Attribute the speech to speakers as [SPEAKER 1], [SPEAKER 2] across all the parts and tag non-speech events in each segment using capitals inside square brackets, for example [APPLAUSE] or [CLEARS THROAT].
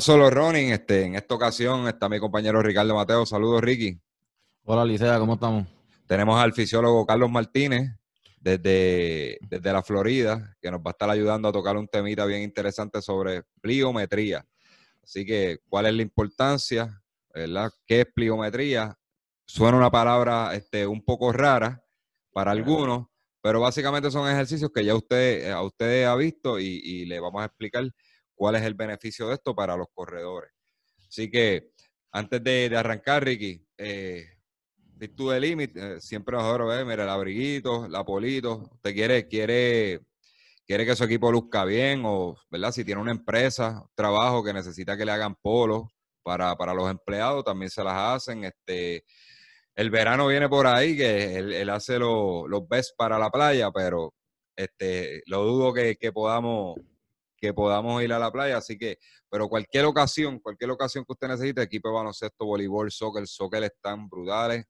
[SPEAKER 1] Solo Running, este, en esta ocasión está mi compañero Ricardo Mateo. Saludos, Ricky.
[SPEAKER 2] Hola, Licea, ¿cómo estamos?
[SPEAKER 1] Tenemos al fisiólogo Carlos Martínez desde, desde la Florida, que nos va a estar ayudando a tocar un temita bien interesante sobre pliometría. Así que, ¿cuál es la importancia? ¿Verdad? ¿Qué es pliometría? Suena una palabra este, un poco rara para algunos, pero básicamente son ejercicios que ya usted, a usted ha visto y, y le vamos a explicar cuál es el beneficio de esto para los corredores. Así que antes de, arrancar, Ricky, eh, virtud de límite, eh, siempre adoro ver, mira, el abriguito, la polito, usted quiere, quiere, quiere que su equipo luzca bien o, ¿verdad? Si tiene una empresa, trabajo que necesita que le hagan polos para, para los empleados, también se las hacen. Este, el verano viene por ahí, que él, hace los best para la playa, pero este, lo dudo que podamos que podamos ir a la playa. Así que, pero cualquier ocasión, cualquier ocasión que usted necesite, equipo de baloncesto, voleibol, soccer, soccer están brutales.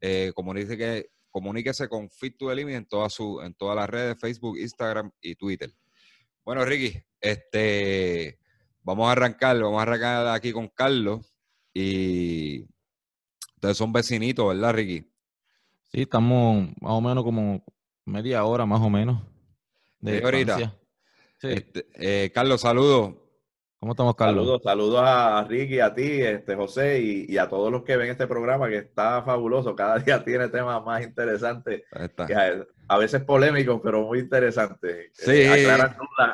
[SPEAKER 1] Eh, que, comuníquese con Fit to the en, todas su, en todas las redes, Facebook, Instagram y Twitter. Bueno, Ricky, este, vamos a arrancar, vamos a arrancar aquí con Carlos. Y ustedes son vecinitos, ¿verdad, Ricky?
[SPEAKER 2] Sí, estamos más o menos como media hora, más o menos.
[SPEAKER 1] De ahorita. Este, eh, Carlos, saludos.
[SPEAKER 2] ¿Cómo estamos, Carlos?
[SPEAKER 3] Saludos, saludos a Ricky, a ti, este, José, y, a todos los que ven este programa, que está fabuloso. Cada [LAUGHS] día tiene temas más interesantes, a, veces polémicos, pero muy interesantes.
[SPEAKER 1] Sí. Eh,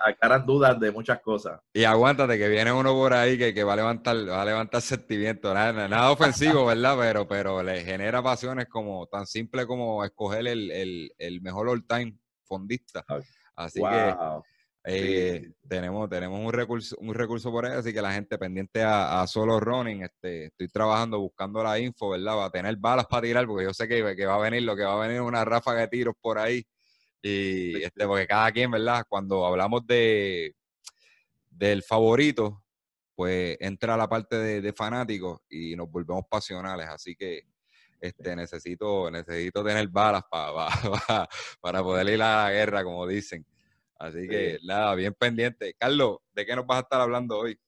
[SPEAKER 3] aclaran, dudas, de muchas cosas.
[SPEAKER 1] Y aguántate, que viene uno por ahí que, va a levantar, va a levantar sentimientos. Nada, nada ofensivo, [LAUGHS] ¿verdad? Pero, pero le genera pasiones como tan simple como escoger el, mejor all-time fondista. Así que eh, tenemos, tenemos un recurso, un recurso por ahí, así que la gente pendiente a, solo running, este, estoy trabajando, buscando la info, ¿verdad? Va a tener balas para tirar, porque yo sé que, que va a venir lo que va a venir una ráfaga de tiros por ahí. Y este, porque cada quien, ¿verdad? Cuando hablamos de del favorito, pues entra la parte de, fanáticos y nos volvemos pasionales. Así que este, necesito, necesito tener balas [LAUGHS] para poder ir a la guerra, como dicen. Así que nada, bien pendiente. Carlos, ¿de qué nos vas a estar hablando hoy?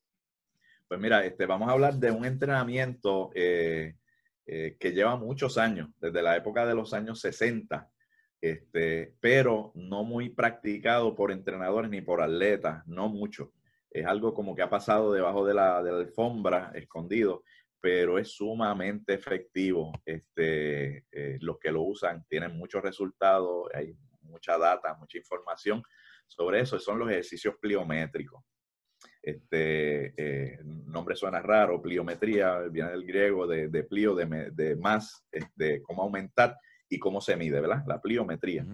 [SPEAKER 3] Pues mira, este, vamos a hablar de un entrenamiento eh, eh, que lleva muchos años, desde la época de los años 60, este, pero no muy practicado por entrenadores ni por atletas, no mucho. Es algo como que ha pasado debajo de la, de la alfombra, escondido, pero es sumamente efectivo. Este, eh, los que lo usan tienen muchos resultados, hay mucha data, mucha información sobre eso, son los ejercicios pliométricos. Este eh, nombre suena raro, pliometría, viene del griego de, de plio, de, de más, este, cómo aumentar y cómo se mide, ¿verdad? La pliometría.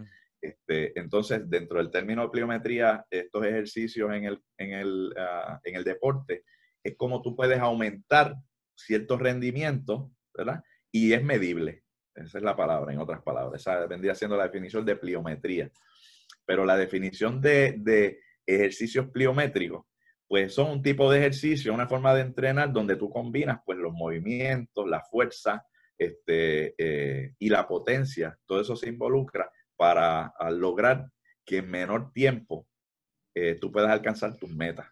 [SPEAKER 3] este, entonces, dentro del término pliometría, estos ejercicios en el, en, el, ah, en el deporte es como tú puedes aumentar ciertos rendimientos, ¿verdad? Y es medible. Esa es la palabra, en otras palabras. Esa vendría siendo la definición de pliometría pero la definición de, ejercicios pliométricos, pues son un tipo de ejercicio, una forma de entrenar donde tú combinas pues los movimientos, la fuerza este, eh, y la potencia, todo eso se involucra para lograr que en menor tiempo eh, tú puedas alcanzar tus metas.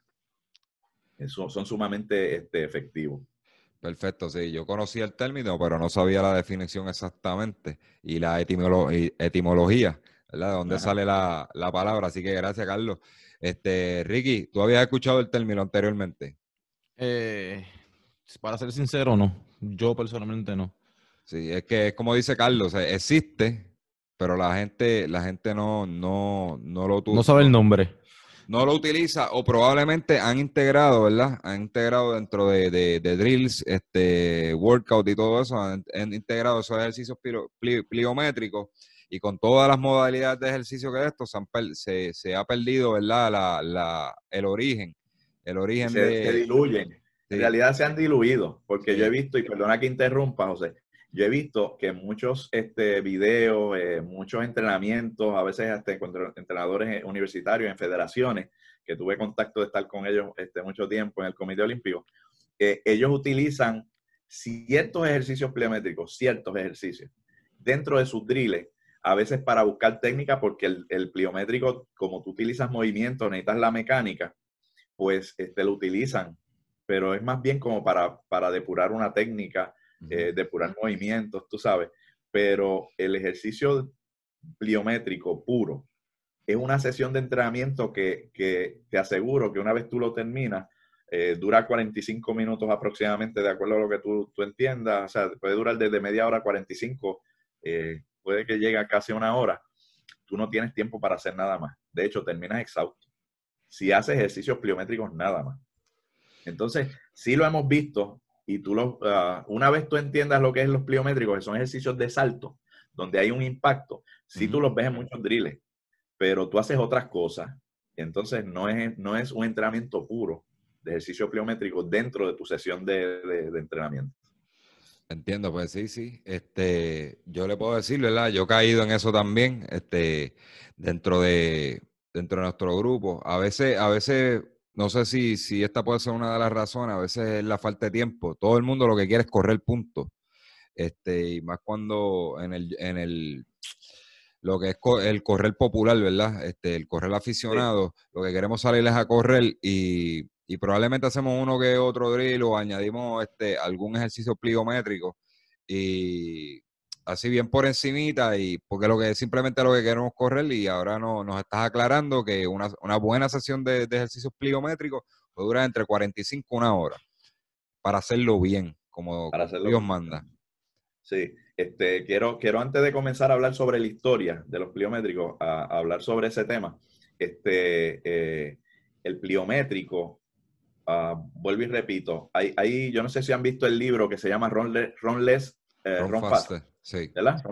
[SPEAKER 3] Eso, son sumamente este, efectivos.
[SPEAKER 1] Perfecto, sí, yo conocía el término, pero no sabía la definición exactamente y la etimología. ¿Verdad? De dónde sale la, palabra. Así que gracias, Carlos. Este, Ricky, ¿tú habías escuchado el término anteriormente?
[SPEAKER 2] Eh, para ser sincero, no. Yo personalmente no.
[SPEAKER 1] Sí, es que es como dice Carlos, existe, pero la gente, la gente no, no, no lo
[SPEAKER 2] No sabe el nombre.
[SPEAKER 1] No lo utiliza o probablemente han integrado, ¿verdad? Han integrado dentro de, de, drills, este, workout y todo eso, han, integrado esos ejercicios pliométricos y con todas las modalidades de ejercicio que esto se, se, ha perdido, ¿verdad? La, la, el origen. El origen
[SPEAKER 3] se, de... Se diluyen. En realidad se han diluido, porque yo he visto, y perdona que interrumpa, José, yo he visto que muchos este, videos, eh, muchos entrenamientos, a veces hasta entrenadores universitarios en federaciones, que tuve contacto de estar con ellos este, mucho tiempo en el Comité Olímpico, ellos utilizan ciertos ejercicios pliométricos, ciertos ejercicios, dentro de sus drills a veces para buscar técnica, porque el, pliométrico, como tú utilizas movimiento, necesitas la mecánica, pues este, lo utilizan pero es más bien como para, para depurar una técnica, eh, depurar movimientos, tú sabes. Pero el ejercicio pliométrico puro es una sesión de entrenamiento que, que te aseguro que una vez tú lo terminas, eh, dura 45 minutos aproximadamente, de acuerdo a lo que tú, tú, entiendas. O sea, puede durar desde media hora a 45, eh, puede que llegue a casi una hora. Tú no tienes tiempo para hacer nada más. De hecho, terminas exhausto. Si haces ejercicios pliométricos, nada más. Entonces, sí lo hemos visto y tú lo, ah, una vez tú entiendas lo que es los pliométricos, que son ejercicios de salto, donde hay un impacto, sí tú los ves en muchos drills, pero tú haces otras cosas. Entonces, no es, no es un entrenamiento puro de ejercicio pliométrico dentro de tu sesión de, entrenamiento.
[SPEAKER 1] Entiendo, pues sí, sí. Este, yo le puedo decir, ¿verdad? Yo he caído en eso también, este, dentro de, dentro de nuestro grupo. A veces, a veces no sé si, si esta puede ser una de las razones, a veces es la falta de tiempo. Todo el mundo lo que quiere es correr puntos. Este, y más cuando en el, en el lo que es el correr popular, ¿verdad? Este, el correr aficionado, lo que queremos salir es a correr y, y, probablemente hacemos uno que otro drill o añadimos este, algún ejercicio pliométrico y así bien por encimita y porque lo que simplemente lo que queremos correr y ahora no, nos estás aclarando que una, una buena sesión de, de, ejercicios pliométricos puede durar entre 45 y una hora para hacerlo bien, como, Dios manda.
[SPEAKER 3] Sí, este, quiero, quiero antes de comenzar a hablar sobre la historia de los pliométricos, a, hablar sobre ese tema. Este, eh, el pliométrico, uh, vuelvo y repito, ahí, yo no sé si han visto el libro que se llama Ron, Less, eh, Ron, Faster. Sí. ¿Verdad?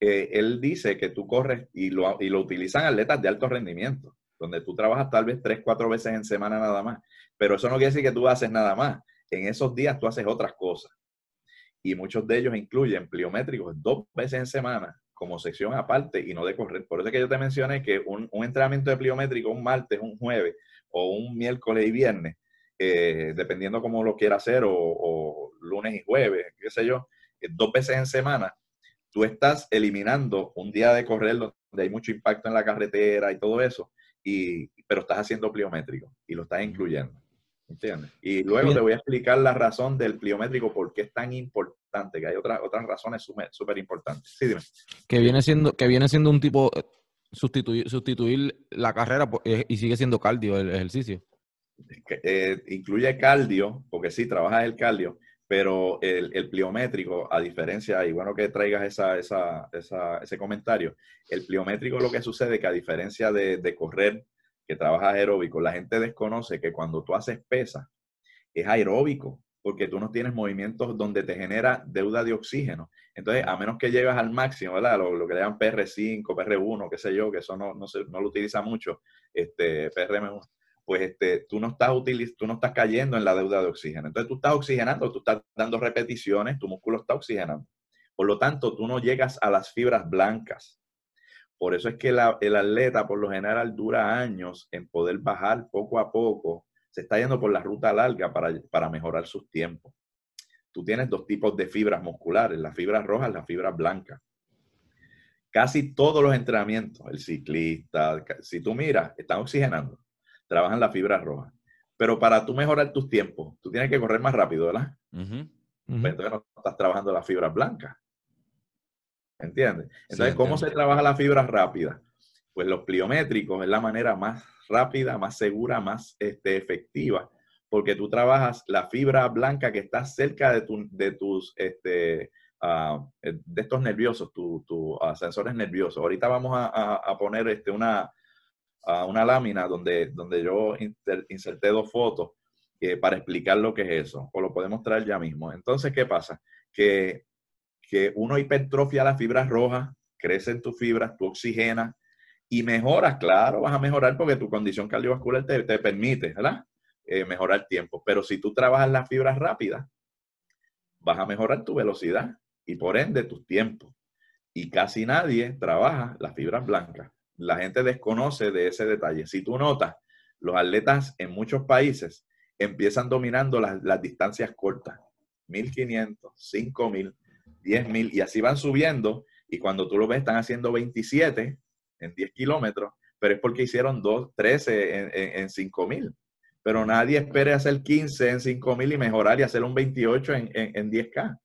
[SPEAKER 3] Eh, él dice que tú corres y lo, y lo utilizan atletas de alto rendimiento, donde tú trabajas tal vez tres, cuatro veces en semana nada más. Pero eso no quiere decir que tú haces nada más. En esos días tú haces otras cosas. Y muchos de ellos incluyen pliométricos dos veces en semana como sección aparte y no de correr. Por eso es que yo te mencioné que un, entrenamiento de pliométrico un martes, un jueves o un miércoles y viernes, eh, dependiendo cómo lo quiera hacer, o, o, lunes y jueves, qué sé yo, dos veces en semana, tú estás eliminando un día de correr donde hay mucho impacto en la carretera y todo eso, y, pero estás haciendo pliométrico y lo estás incluyendo. ¿Entiendes? Y luego te voy a explicar la razón del pliométrico, por qué es tan importante, que hay otras otras razones súper importantes. Sí, dime.
[SPEAKER 2] Que viene siendo, que viene siendo un tipo, eh, sustituir, sustituir la carrera eh, y sigue siendo cardio el ejercicio.
[SPEAKER 3] Eh, incluye cardio, porque sí, trabajas el cardio, pero el, pliométrico, a diferencia, y bueno que traigas esa, esa, esa, ese comentario, el pliométrico lo que sucede es que a diferencia de, de correr, que trabajas aeróbico, la gente desconoce que cuando tú haces pesa, es aeróbico, porque tú no tienes movimientos donde te genera deuda de oxígeno. Entonces, a menos que llegas al máximo, ¿verdad? Lo, que le llaman PR5, PR1, qué sé yo, que eso no, no, se, no lo utiliza mucho, este, PRM1, pues este, tú, no estás tú no estás cayendo en la deuda de oxígeno. Entonces tú estás oxigenando, tú estás dando repeticiones, tu músculo está oxigenando. Por lo tanto, tú no llegas a las fibras blancas. Por eso es que el atleta por lo general dura años en poder bajar poco a poco. Se está yendo por la ruta larga para, para mejorar sus tiempos. Tú tienes dos tipos de fibras musculares, las fibras rojas y las fibras blancas. Casi todos los entrenamientos, el ciclista, si tú miras, están oxigenando trabajan la fibra roja. Pero para tú mejorar tus tiempos, tú tienes que correr más rápido, ¿verdad? Pues entonces no estás trabajando la fibra blanca. ¿Entiendes? Entonces, ¿cómo se trabaja la fibra rápida? Pues los pliométricos es la manera más rápida, más segura, más este, efectiva, porque tú trabajas la fibra blanca que está cerca de, tu, de tus, este, ah, de estos nerviosos, tus tu, uh, sensores nerviosos. Ahorita vamos a, a poner este, una, a una lámina donde, donde yo inserté dos fotos eh, para explicar lo que es eso, o lo podemos traer ya mismo. Entonces, ¿qué pasa? Que, que uno hipertrofia las fibras rojas, crecen tus fibras, tú oxigenas y mejoras, claro, vas a mejorar porque tu condición cardiovascular te, te permite, ¿verdad? Eh, mejorar tiempo. Pero si tú trabajas las fibras rápidas, vas a mejorar tu velocidad y por ende tus tiempos. Y casi nadie trabaja las fibras blancas la gente desconoce de ese detalle. Si tú notas, los atletas en muchos países empiezan dominando las, distancias cortas, 1500, 5000, 10000, y así van subiendo. Y cuando tú lo ves, están haciendo 27 en 10 kilómetros, pero es porque hicieron 2, 13 en, en, 5000. pero nadie espere hacer 15 en 5000 y mejorar y hacer un 28 en, en, 10K.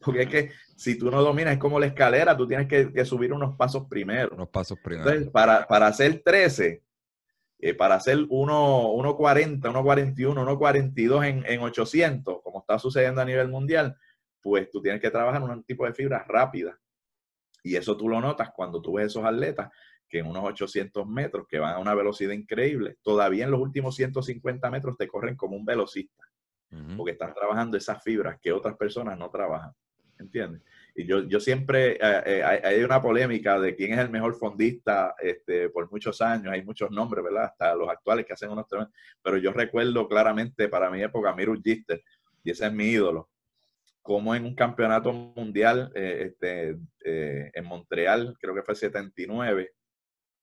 [SPEAKER 3] Porque es que si tú no dominas, es como la escalera, tú tienes que, subir unos pasos primero.
[SPEAKER 1] Unos pasos primero.
[SPEAKER 3] Entonces, para, para hacer 13, eh, para hacer 1.40, 1.41, 1.42 en, en 800, como está sucediendo a nivel mundial, pues tú tienes que trabajar en un tipo de fibra rápida. Y eso tú lo notas cuando tú ves esos atletas que en unos 800 metros, que van a una velocidad increíble, todavía en los últimos 150 metros te corren como un velocista, porque están trabajando esas fibras que otras personas no trabajan. ¿Entiendes? Y yo, yo siempre, eh, eh, hay una polémica de quién es el mejor fondista este, por muchos años, hay muchos nombres, ¿verdad? Hasta los actuales que hacen unos tremendos, pero yo recuerdo claramente para mi época Miru Gister, y ese es mi ídolo, como en un campeonato mundial eh, este, en Montreal, creo que fue 79,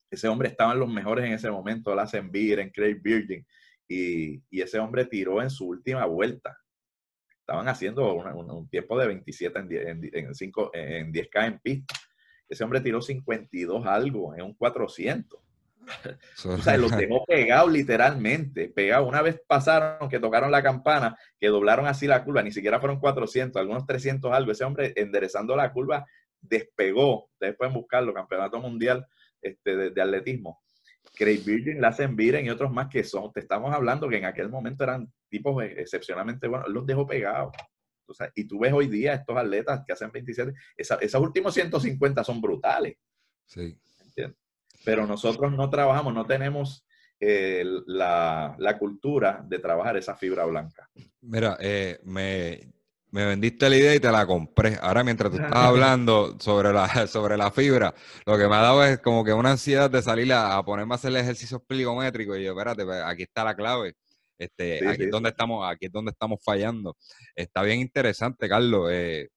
[SPEAKER 3] ese hombre estaba en los mejores en ese momento, Lassen en Craig Virgin, y, y, ese hombre tiró en su última vuelta estaban haciendo un, tiempo de 27 en, 10, en, 5, en 10K en pista. Ese hombre tiró 52 algo en un 400. O sea, los [LAUGHS] dejó pegados literalmente, pegados. Una vez pasaron que tocaron la campana, que doblaron así la curva, ni siquiera fueron 400, algunos 300 algo. Ese hombre enderezando la curva despegó. Ustedes pueden buscarlo, campeonato mundial este, de, de atletismo Craig Virgin, Lassen Viren y otros más que son, te estamos hablando que en aquel momento eran tipos excepcionalmente buenos, los dejó pegados. y tú ves hoy día estos atletas que hacen 27, esos últimos 150 son brutales.
[SPEAKER 1] Sí.
[SPEAKER 3] Pero nosotros no trabajamos, no tenemos eh, la, la, cultura de trabajar esa fibra blanca.
[SPEAKER 1] Mira, eh, me, me vendiste la idea y te la compré. Ahora, mientras tú [LAUGHS] estás hablando sobre la, sobre la fibra, lo que me ha dado es como que una ansiedad de salir a, ponerme a hacer el ejercicio pligométrico. Y yo, espérate, pues, aquí está la clave. Este, aquí, Es donde estamos, aquí es donde estamos fallando. Está bien interesante, Carlos. Eh,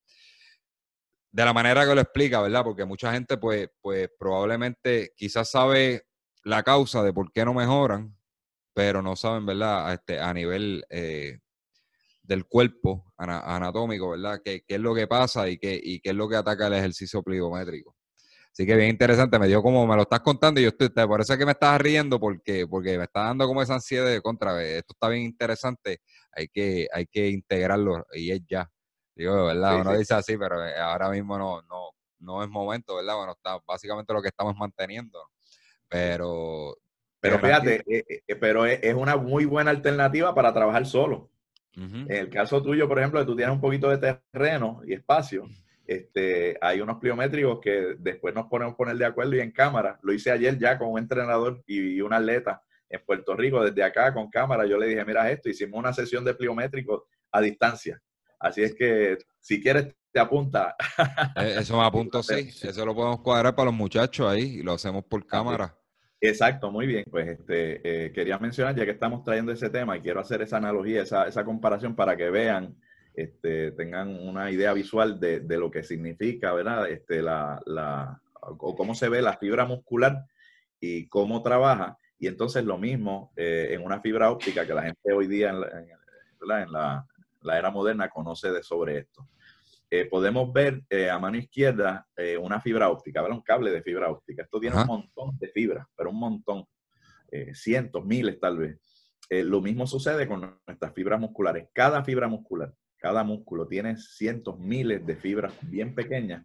[SPEAKER 1] de la manera que lo explica, ¿verdad? Porque mucha gente, pues, pues probablemente quizás sabe la causa de por qué no mejoran, pero no saben, ¿verdad? Este, a nivel eh, del cuerpo anatómico, ¿verdad? ¿Qué, es lo que pasa y qué, y qué es lo que ataca el ejercicio pligométrico? Así que bien interesante, me dio como me lo estás contando y yo estoy, eso es que me estás riendo, porque, porque me está dando como esa ansiedad de contra, esto está bien interesante, hay que, hay que integrarlo y es ya. Digo, ¿verdad? Uno dice así, pero eh, ahora mismo no, no, no es momento, ¿verdad? Bueno, está básicamente lo que estamos manteniendo. Pero.
[SPEAKER 3] Pero fíjate, eh, eh, pero es una muy buena alternativa para trabajar solo. En el caso tuyo, por ejemplo, que tú tienes un poquito de terreno y espacio, este, hay unos pliométricos que después nos ponemos poner de acuerdo y en cámara. Lo hice ayer ya con un entrenador y un atleta en Puerto Rico, desde acá con cámara. Yo le dije, mira esto, hicimos una sesión de pliométricos a distancia. Así es que si quieres, te apunta.
[SPEAKER 1] Eh, eso me apunto, sí. Eso lo podemos cuadrar para los muchachos ahí y lo hacemos por cámara.
[SPEAKER 3] Exacto, muy bien. Pues este, eh, quería mencionar, ya que estamos trayendo ese tema y quiero hacer esa analogía, esa, esa comparación para que vean, este, tengan una idea visual de, de, lo que significa, ¿verdad? Este, la, la, o cómo se ve la fibra muscular y cómo trabaja. Y entonces lo mismo eh, en una fibra óptica que la gente hoy día en la, en la, la era moderna conoce de sobre esto. Eh, podemos ver eh, a mano izquierda eh, una fibra óptica, ¿verdad? un cable de fibra óptica. Esto tiene un montón de fibras, pero un montón, cientos, miles tal vez. lo mismo sucede con nuestras fibras musculares. Cada fibra muscular, cada músculo tiene cientos, miles de fibras bien pequeñas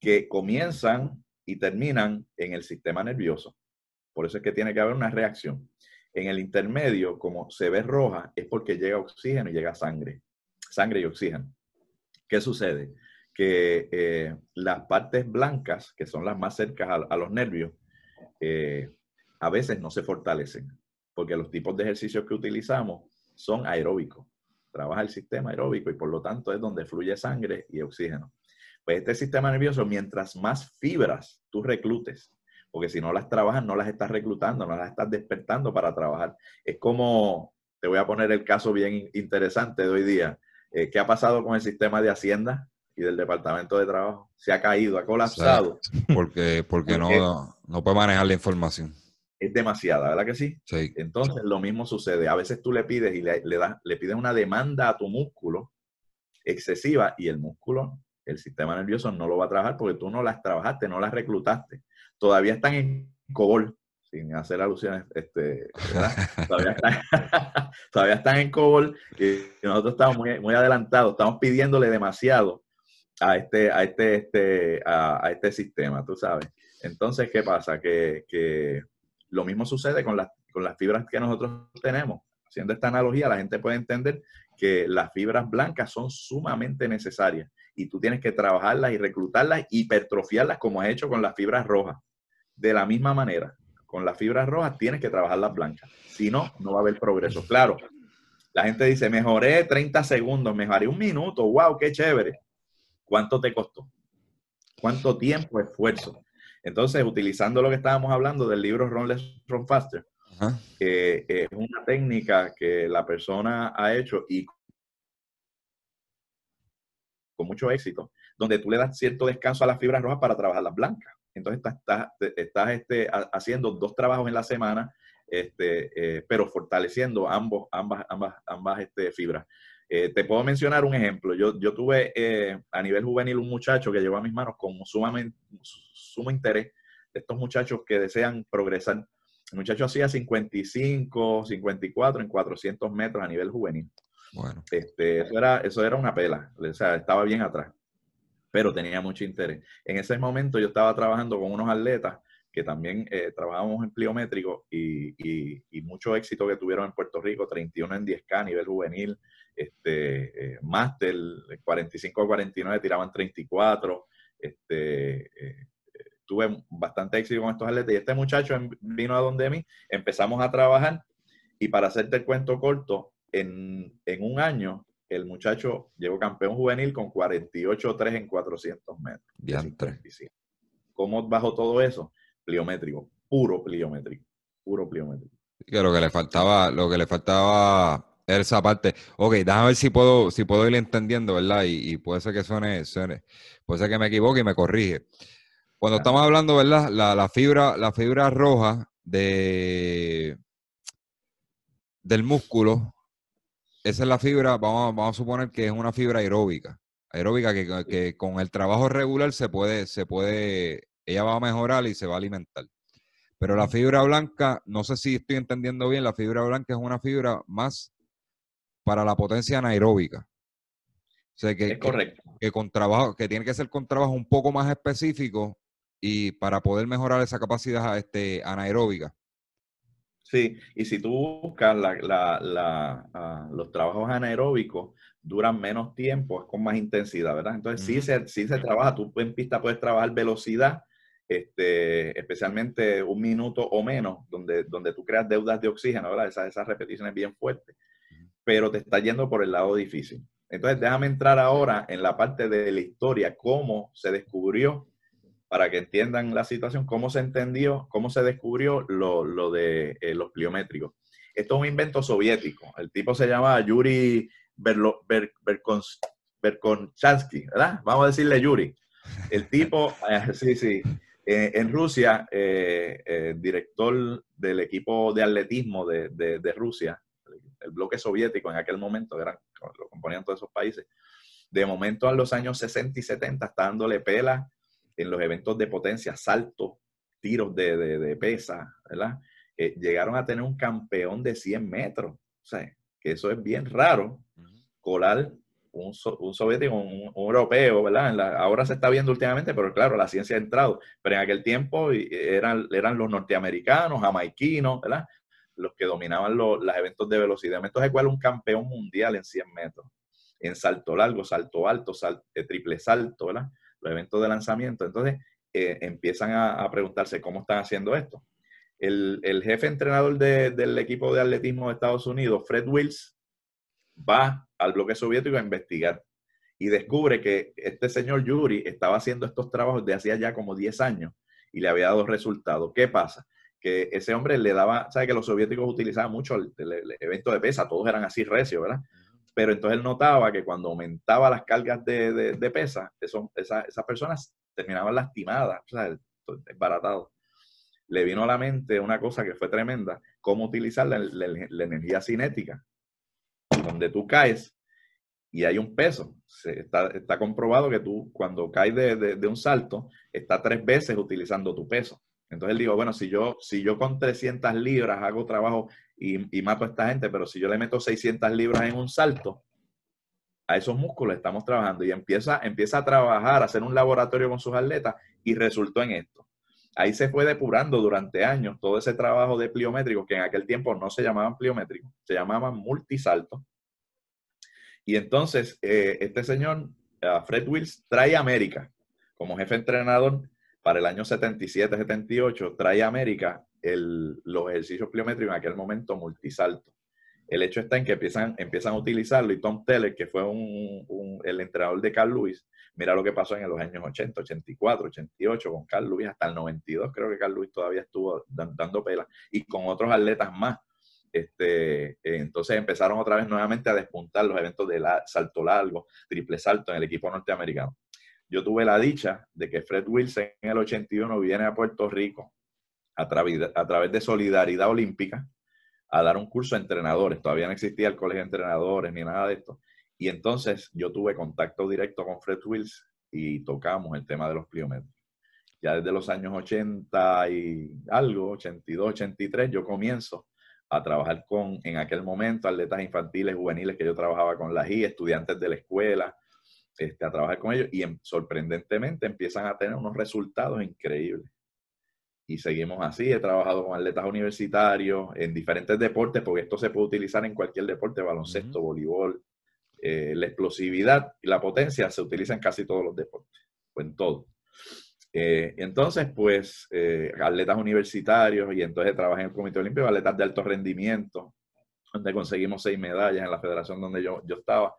[SPEAKER 3] que comienzan y terminan en el sistema nervioso. Por eso es que tiene que haber una reacción. En el intermedio, como se ve roja, es porque llega oxígeno y llega sangre. Sangre y oxígeno. ¿Qué sucede? Que eh, las partes blancas, que son las más cercas a, los nervios, eh, a veces no se fortalecen, porque los tipos de ejercicios que utilizamos son aeróbicos. Trabaja el sistema aeróbico y por lo tanto es donde fluye sangre y oxígeno. Pues este sistema nervioso, mientras más fibras tú reclutes, porque si no las trabajas, no las estás reclutando, no las estás despertando para trabajar. Es como, te voy a poner el caso bien interesante de hoy día. Eh, ¿Qué ha pasado con el sistema de Hacienda y del Departamento de Trabajo? Se ha caído, ha colapsado.
[SPEAKER 1] porque, porque no, no puede manejar la información.
[SPEAKER 3] Es demasiada, ¿verdad que sí?
[SPEAKER 1] Sí.
[SPEAKER 3] Entonces, lo mismo sucede. A veces tú le pides y le, le, das, le pides una demanda a tu músculo excesiva y el músculo, el sistema nervioso no lo va a trabajar porque tú no las trabajaste, no las reclutaste. Todavía están en COBOL, sin hacer alusiones, este, [LAUGHS] todavía, están, en COBOL y nosotros estamos muy, muy adelantados, estamos pidiéndole demasiado a este, a este, este, a, este sistema, tú sabes. Entonces, ¿qué pasa? Que, que lo mismo sucede con las, con las fibras que nosotros tenemos. Haciendo esta analogía, la gente puede entender que las fibras blancas son sumamente necesarias y tú tienes que trabajarlas y reclutarlas, hipertrofiarlas como has hecho con las fibras rojas. De la misma manera, con las fibras rojas tienes que trabajar las blancas. Si no, no va a haber progreso. Claro, la gente dice, mejoré 30 segundos, mejoré un minuto, wow, qué chévere. ¿Cuánto te costó? ¿Cuánto tiempo, esfuerzo? Entonces, utilizando lo que estábamos hablando del libro Run Less, Run Faster, que es una técnica que la persona ha hecho y con mucho éxito, donde tú le das cierto descanso a las fibras rojas para trabajar las blancas. Entonces estás, estás, este, haciendo dos trabajos en la semana, este, eh, pero fortaleciendo ambos, ambas, ambas, ambas este, fibras. Eh, te puedo mencionar un ejemplo. Yo, yo tuve eh, a nivel juvenil un muchacho que llegó a mis manos con sumamente, sumo interés de estos muchachos que desean progresar. El muchacho hacía 55, 54 en 400 metros a nivel juvenil. Bueno. Este, eso, era, eso era una pela, o sea, estaba bien atrás, pero tenía mucho interés. En ese momento yo estaba trabajando con unos atletas que también eh, trabajábamos en pliométrico y, y, mucho éxito que tuvieron en Puerto Rico, 31 en 10K a nivel juvenil, este, eh, máster, 45 a 49 tiraban 34, este, eh, tuve bastante éxito con estos atletas y este muchacho vino a donde mí, empezamos a trabajar y para hacerte el cuento corto, en, en un año el muchacho llegó campeón juvenil con 48-3 en 400 metros. ¿Cómo bajó todo eso? Pliométrico, puro pliométrico, puro pliométrico.
[SPEAKER 1] Que lo que le faltaba, lo que le faltaba esa parte. Ok, déjame ver si puedo, si puedo ir entendiendo, ¿verdad? Y, puede ser que suene, suene, puede ser que me equivoque y me corrige. Cuando estamos hablando, ¿verdad? La, fibra, la fibra roja de del músculo, esa es la fibra, vamos, vamos a suponer que es una fibra aeróbica. Aeróbica que, que, con el trabajo regular se puede, se puede, ella va a mejorar y se va a alimentar. Pero la fibra blanca, no sé si estoy entendiendo bien, la fibra blanca es una fibra más para la potencia anaeróbica. O sea, que,
[SPEAKER 3] es correcto.
[SPEAKER 1] Que, con trabajo, que tiene que ser con trabajo un poco más específico y para poder mejorar esa capacidad este, anaeróbica.
[SPEAKER 3] Sí, y si tú buscas ah, los trabajos anaeróbicos, duran menos tiempo, es con más intensidad, ¿verdad? Entonces, sí, se, sí se trabaja, tú en pista puedes trabajar velocidad, este, especialmente un minuto o menos, donde, donde tú creas deudas de oxígeno, ¿verdad? Esas, esas repeticiones bien fuertes pero te está yendo por el lado difícil. Entonces, déjame entrar ahora en la parte de la historia, cómo se descubrió, para que entiendan la situación, cómo se entendió, cómo se descubrió lo, de eh, los pliométricos. Esto es un invento soviético. El tipo se llama Yuri Berkonchansky, ¿verdad? Vamos a decirle Yuri. El tipo, [LAUGHS] eh, sí, sí, eh, en Rusia, director del equipo de atletismo de Rusia, el bloque soviético en aquel momento, eran, lo componían todos esos países, de momento a los años 60 y 70 está dándole pela en los eventos de potencia, saltos, tiros de, de, pesa, ¿verdad? Eh, llegaron a tener un campeón de 100 metros. O sea, que eso es bien raro, colar un, un soviético, un, europeo, ¿verdad? ahora se está viendo últimamente, pero claro, la ciencia ha entrado. Pero en aquel tiempo eran, eran los norteamericanos, jamaiquinos, ¿verdad? los que dominaban los, eventos de velocidad. Entonces, ¿cuál es un campeón mundial en 100 metros? En salto largo, salto alto, eh, triple salto, ¿verdad? Los eventos de lanzamiento. Entonces, eh, empiezan a, preguntarse cómo están haciendo esto. El, jefe entrenador del equipo de atletismo de Estados Unidos, Fred Wills, va al bloque soviético a investigar y descubre que este señor Yuri estaba haciendo estos trabajos de hacía ya como 10 años y le había dado resultados. ¿Qué pasa? que ese hombre le daba, sabe que los soviéticos utilizaban mucho el, evento de pesa, todos eran así recios, ¿verdad? Pero entonces él notaba que cuando aumentaba las cargas de, de, pesa, esas personas terminaban lastimadas, o sea, desbaratadas. Le vino a la mente una cosa que fue tremenda, cómo utilizar la, energía cinética, donde tú caes y hay un peso. está, está, comprobado que tú cuando caes de, de, un salto, está tres veces utilizando tu peso. Entonces él dijo, bueno, si yo, si yo con 300 libras hago trabajo y, y mato a esta gente, pero si yo le meto 600 libras en un salto, a esos músculos estamos trabajando. Y empieza, empieza a trabajar, a hacer un laboratorio con sus atletas y resultó en esto. Ahí se fue depurando durante años todo ese trabajo de pliométrico, que en aquel tiempo no se llamaban pliométricos, se llamaban multisalto. Y entonces, eh, este señor, Fred Wills, trae a América como jefe entrenador para el año 77-78, trae a América los ejercicios pliométricos en aquel momento multisalto. El hecho está en que empiezan, empiezan a utilizarlo y Tom Teller, que fue el entrenador de Carl Lewis, mira lo que pasó en los años 80, 84, 88 con Carl Lewis, hasta el 92 creo que Carl Lewis todavía estuvo dando pela y con otros atletas más. Este, entonces empezaron otra vez nuevamente a despuntar los eventos de salto largo, triple salto en el equipo norteamericano. Yo tuve la dicha de que Fred Wilson en el 81 viene a Puerto Rico a, a través de Solidaridad Olímpica, a dar un curso a entrenadores. Todavía no existía el colegio de entrenadores ni nada de esto. Y entonces yo tuve contacto directo con Fred Wills y tocamos el tema de los pliometros. Ya desde los años 80 y algo, 82, 83, yo comienzo a trabajar con, en aquel momento, atletas infantiles, juveniles, que yo trabajaba con la GI, estudiantes de la escuela, este, a trabajar con ellos y sorprendentemente empiezan a tener unos resultados increíbles y seguimos así. He trabajado con atletas universitarios en diferentes deportes, porque esto se puede utilizar en cualquier deporte, baloncesto, voleibol. Eh, la explosividad y la potencia se utilizan en casi todos los deportes, o en todo. Eh, entonces, pues, eh, atletas universitarios, y entonces trabajé en el Comité Olímpico, atletas de alto rendimiento, donde conseguimos seis medallas en la federación donde yo, yo estaba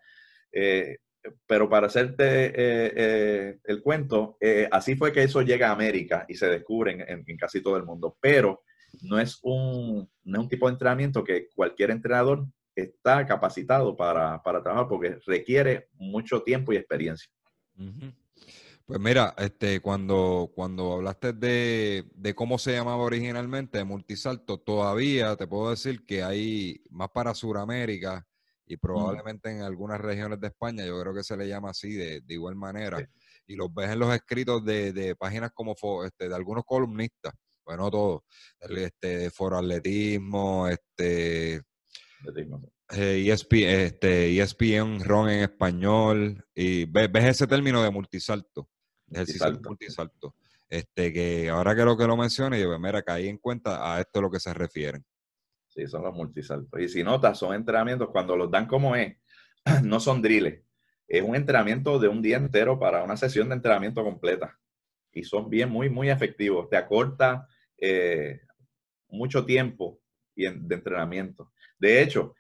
[SPEAKER 3] pero para hacerte eh, eh, el cuento, eh, así fue que eso llega a América y se descubre en, casi todo el mundo. Pero no es, un, no es un tipo de entrenamiento que cualquier entrenador está capacitado para, para trabajar porque requiere mucho tiempo y experiencia.
[SPEAKER 1] Pues mira, este, cuando, cuando hablaste de, de, cómo se llamaba originalmente, multisalto, todavía te puedo decir que hay más para Sudamérica y probablemente en algunas regiones de España yo creo que se le llama así de, igual manera. Y los ves en los escritos de, páginas como este, de algunos columnistas, bueno, todos, este, Foro Atletismo, este, eh, ESPN, este, ESPN RON en español, y ves, ese término de multisalto, ejercicio multisalto. Este, que ahora que lo que lo mencione, yo, mira, caí en cuenta a esto a lo que se refieren.
[SPEAKER 3] Sí, son los multisaltos. Y si notas, son entrenamientos, cuando los dan como es, [CLEARS THROAT] no son drills. Es un entrenamiento de un día entero para una sesión de entrenamiento completa. Y son bien, muy, muy efectivos. Te acorta eh, mucho tiempo de entrenamiento. De hecho,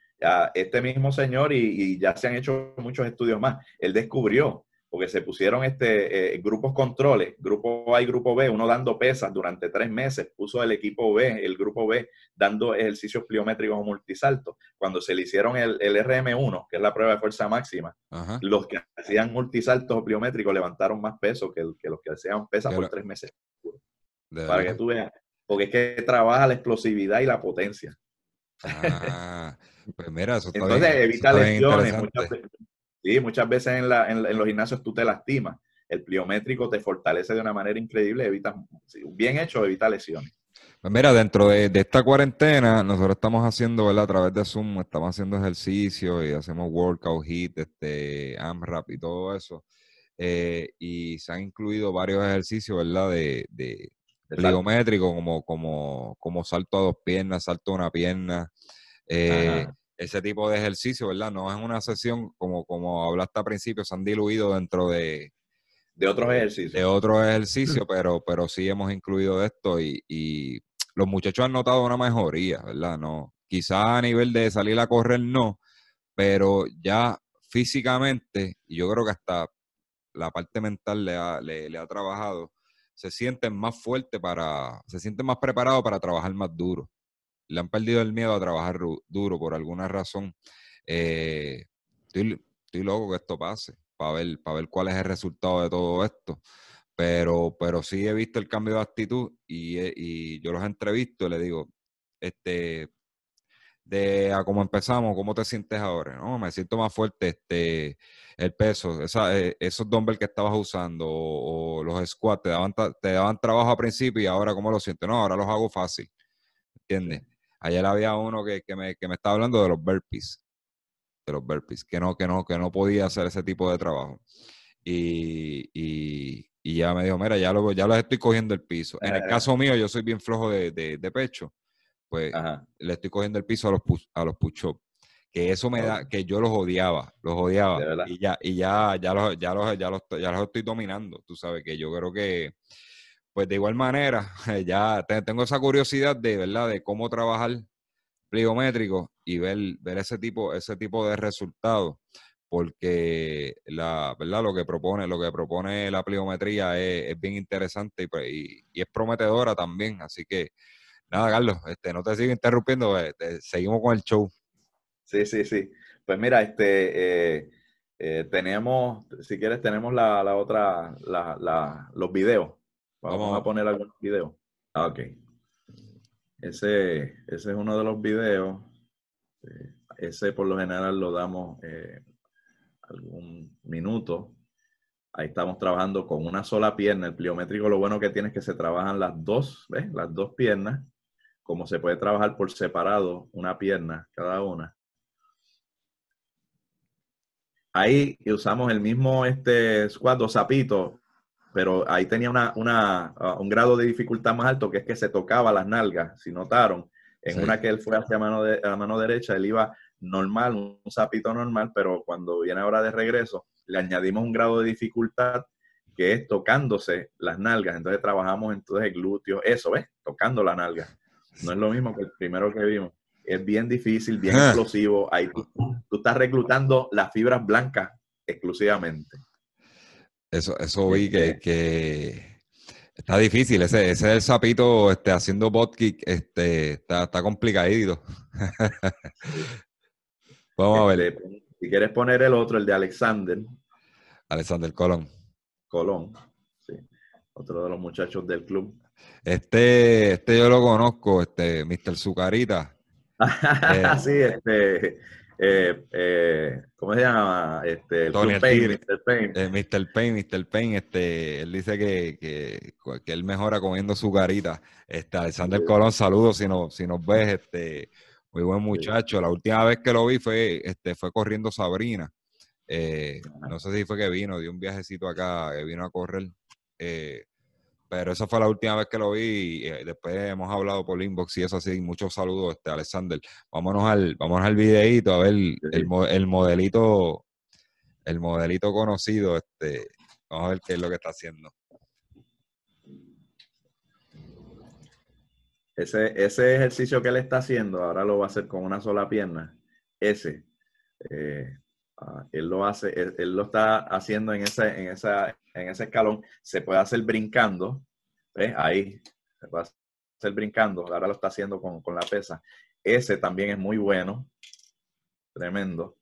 [SPEAKER 3] este mismo señor, y, y, ya se han hecho muchos estudios más, él descubrió porque se pusieron este, eh, grupos controles, grupo A y grupo B, uno dando pesas durante tres meses, puso el equipo B, el grupo B, dando ejercicios pliométricos o multisaltos. Cuando se le hicieron el, RM1, que es la prueba de fuerza máxima, los que hacían multisaltos o pliométricos levantaron más peso que, los que hacían pesas por tres meses. Para que tú veas, porque es que trabaja la explosividad y la potencia.
[SPEAKER 1] Ah, pues mira, eso
[SPEAKER 3] está Entonces evita lesiones. Muchas, Sí, muchas veces en, los gimnasios tú te lastimas. El pliométrico te fortalece de una manera increíble, evita, bien hecho, evita lesiones.
[SPEAKER 1] Pues mira, dentro de, esta cuarentena, nosotros estamos haciendo, ¿verdad? A través de Zoom, estamos haciendo ejercicio y hacemos workout, hit, este, AMRAP y todo eso. Eh, y se han incluido varios ejercicios, ¿verdad? De, de pliométrico, como, como, como salto a dos piernas, salto a una pierna. Eh, ese tipo de ejercicio, ¿verdad? No es una sesión como, como hablaste al principio, se han diluido dentro de...
[SPEAKER 3] De otros ejercicios.
[SPEAKER 1] De otros ejercicios, pero, pero sí hemos incluido esto y, los muchachos han notado una mejoría, ¿verdad? No, quizá a nivel de salir a correr no, pero ya físicamente, y yo creo que hasta la parte mental le ha, le ha trabajado, se sienten más fuertes para, se sienten más preparados para trabajar más duro le han perdido el miedo a trabajar duro por alguna razón. Eh, estoy, loco que esto pase para ver, para ver cuál es el resultado de todo esto. Pero, pero sí he visto el cambio de actitud y, y yo los entrevisto y le digo, este, de a cómo empezamos, cómo te sientes ahora, ¿no? Me siento más fuerte, este, el peso, eh, esos dumbbells que estabas usando o, los squats te daban, te daban trabajo a principio y ahora cómo lo sientes, no, ahora los hago fácil, ¿entiendes? Ayer había uno que, que, me, que me estaba hablando de los burpees, de los burpees, que no, que no, que no podía hacer ese tipo de trabajo. Y, y, y ya me dijo, mira, ya lo, ya lo estoy cogiendo el piso. En el caso mío, yo soy bien flojo de, de, pecho, pues le estoy cogiendo el piso a los, a los push-ups. Que eso me da, que yo los odiaba, los odiaba. Y ya, y ya, ya los, ya los, ya los, ya los estoy dominando. Tú sabes que yo creo que, pues de igual manera, [LAUGHS] ya tengo esa curiosidad de, ¿verdad? De cómo trabajar pliométrico y ver, ver ese tipo, ese tipo de resultados porque la verdad lo que propone lo que propone la pliometría es, bien interesante pues, y, y, es prometedora también. Así que nada Carlos este no te sigo interrumpiendo eh, seguimos con el show.
[SPEAKER 3] Sí sí sí. Pues mira este eh, eh, tenemos si quieres tenemos la, la otra la, la, los videos vamos, a poner algunos videos ah, ok ese ese es uno de los videos ese por lo general lo damos algún minuto. Ahí estamos trabajando con una sola pierna. El pliométrico lo bueno que tiene es que se trabajan las dos, ¿ves? Las dos piernas. Como se puede trabajar por separado, una pierna cada una. Ahí usamos el mismo este, squat o zapito, pero ahí tenía una, una, uh, un grado de dificultad más alto, que es que se tocaba las nalgas, si notaron. En una que él fue hacia mano de, a mano derecha, él iba normal, un sapito normal, pero cuando viene ahora de regreso, le añadimos un grado de dificultad que es tocándose las nalgas. Entonces trabajamos entonces el glúteo, eso, ¿ves? Tocando la nalga. No es lo mismo que el primero que vimos. Es bien difícil, bien explosivo. Ahí tú, estás reclutando las fibras blancas exclusivamente.
[SPEAKER 1] Eso, eso vi que, que, está difícil. Ese, ese es el sapito este, haciendo bot kick, este, está, está complicadito. [LAUGHS] Vamos a ver.
[SPEAKER 3] Este, si quieres poner el otro, el de Alexander.
[SPEAKER 1] Alexander Colón.
[SPEAKER 3] Colón, sí. Otro de los muchachos del club.
[SPEAKER 1] Este, este yo lo conozco, este, Mr. Zucarita. [LAUGHS]
[SPEAKER 3] eh, sí, este, eh, eh, ¿cómo se llama? Este,
[SPEAKER 1] Tony Payne, Mr. Payne. Eh, Mr. Payne, Mr. Payne, este, él dice que, que, que él mejora comiendo su carita. Este, Alexander Colón, saludos si, no, si nos ves, este, muy buen muchacho. La última vez que lo vi fue, este, fue corriendo Sabrina. Eh, no sé si fue que vino, dio un viajecito acá, que vino a correr. Eh, pero esa fue la última vez que lo vi. Y, eh, después hemos hablado por inbox y eso así. Muchos saludos, este, Alexander. Vámonos al, vámonos al videito a ver el, el, modelito, el modelito conocido. Este, vamos a ver qué es lo que está haciendo.
[SPEAKER 3] Ese, ese ejercicio que él está haciendo, ahora lo va a hacer con una sola pierna. Ese, eh, ah, él lo hace, él, lo está haciendo en ese, en, esa, en ese escalón. Se puede hacer brincando, ¿ves? Ahí, se puede hacer brincando. Ahora lo está haciendo con, con la pesa. Ese también es muy bueno, tremendo.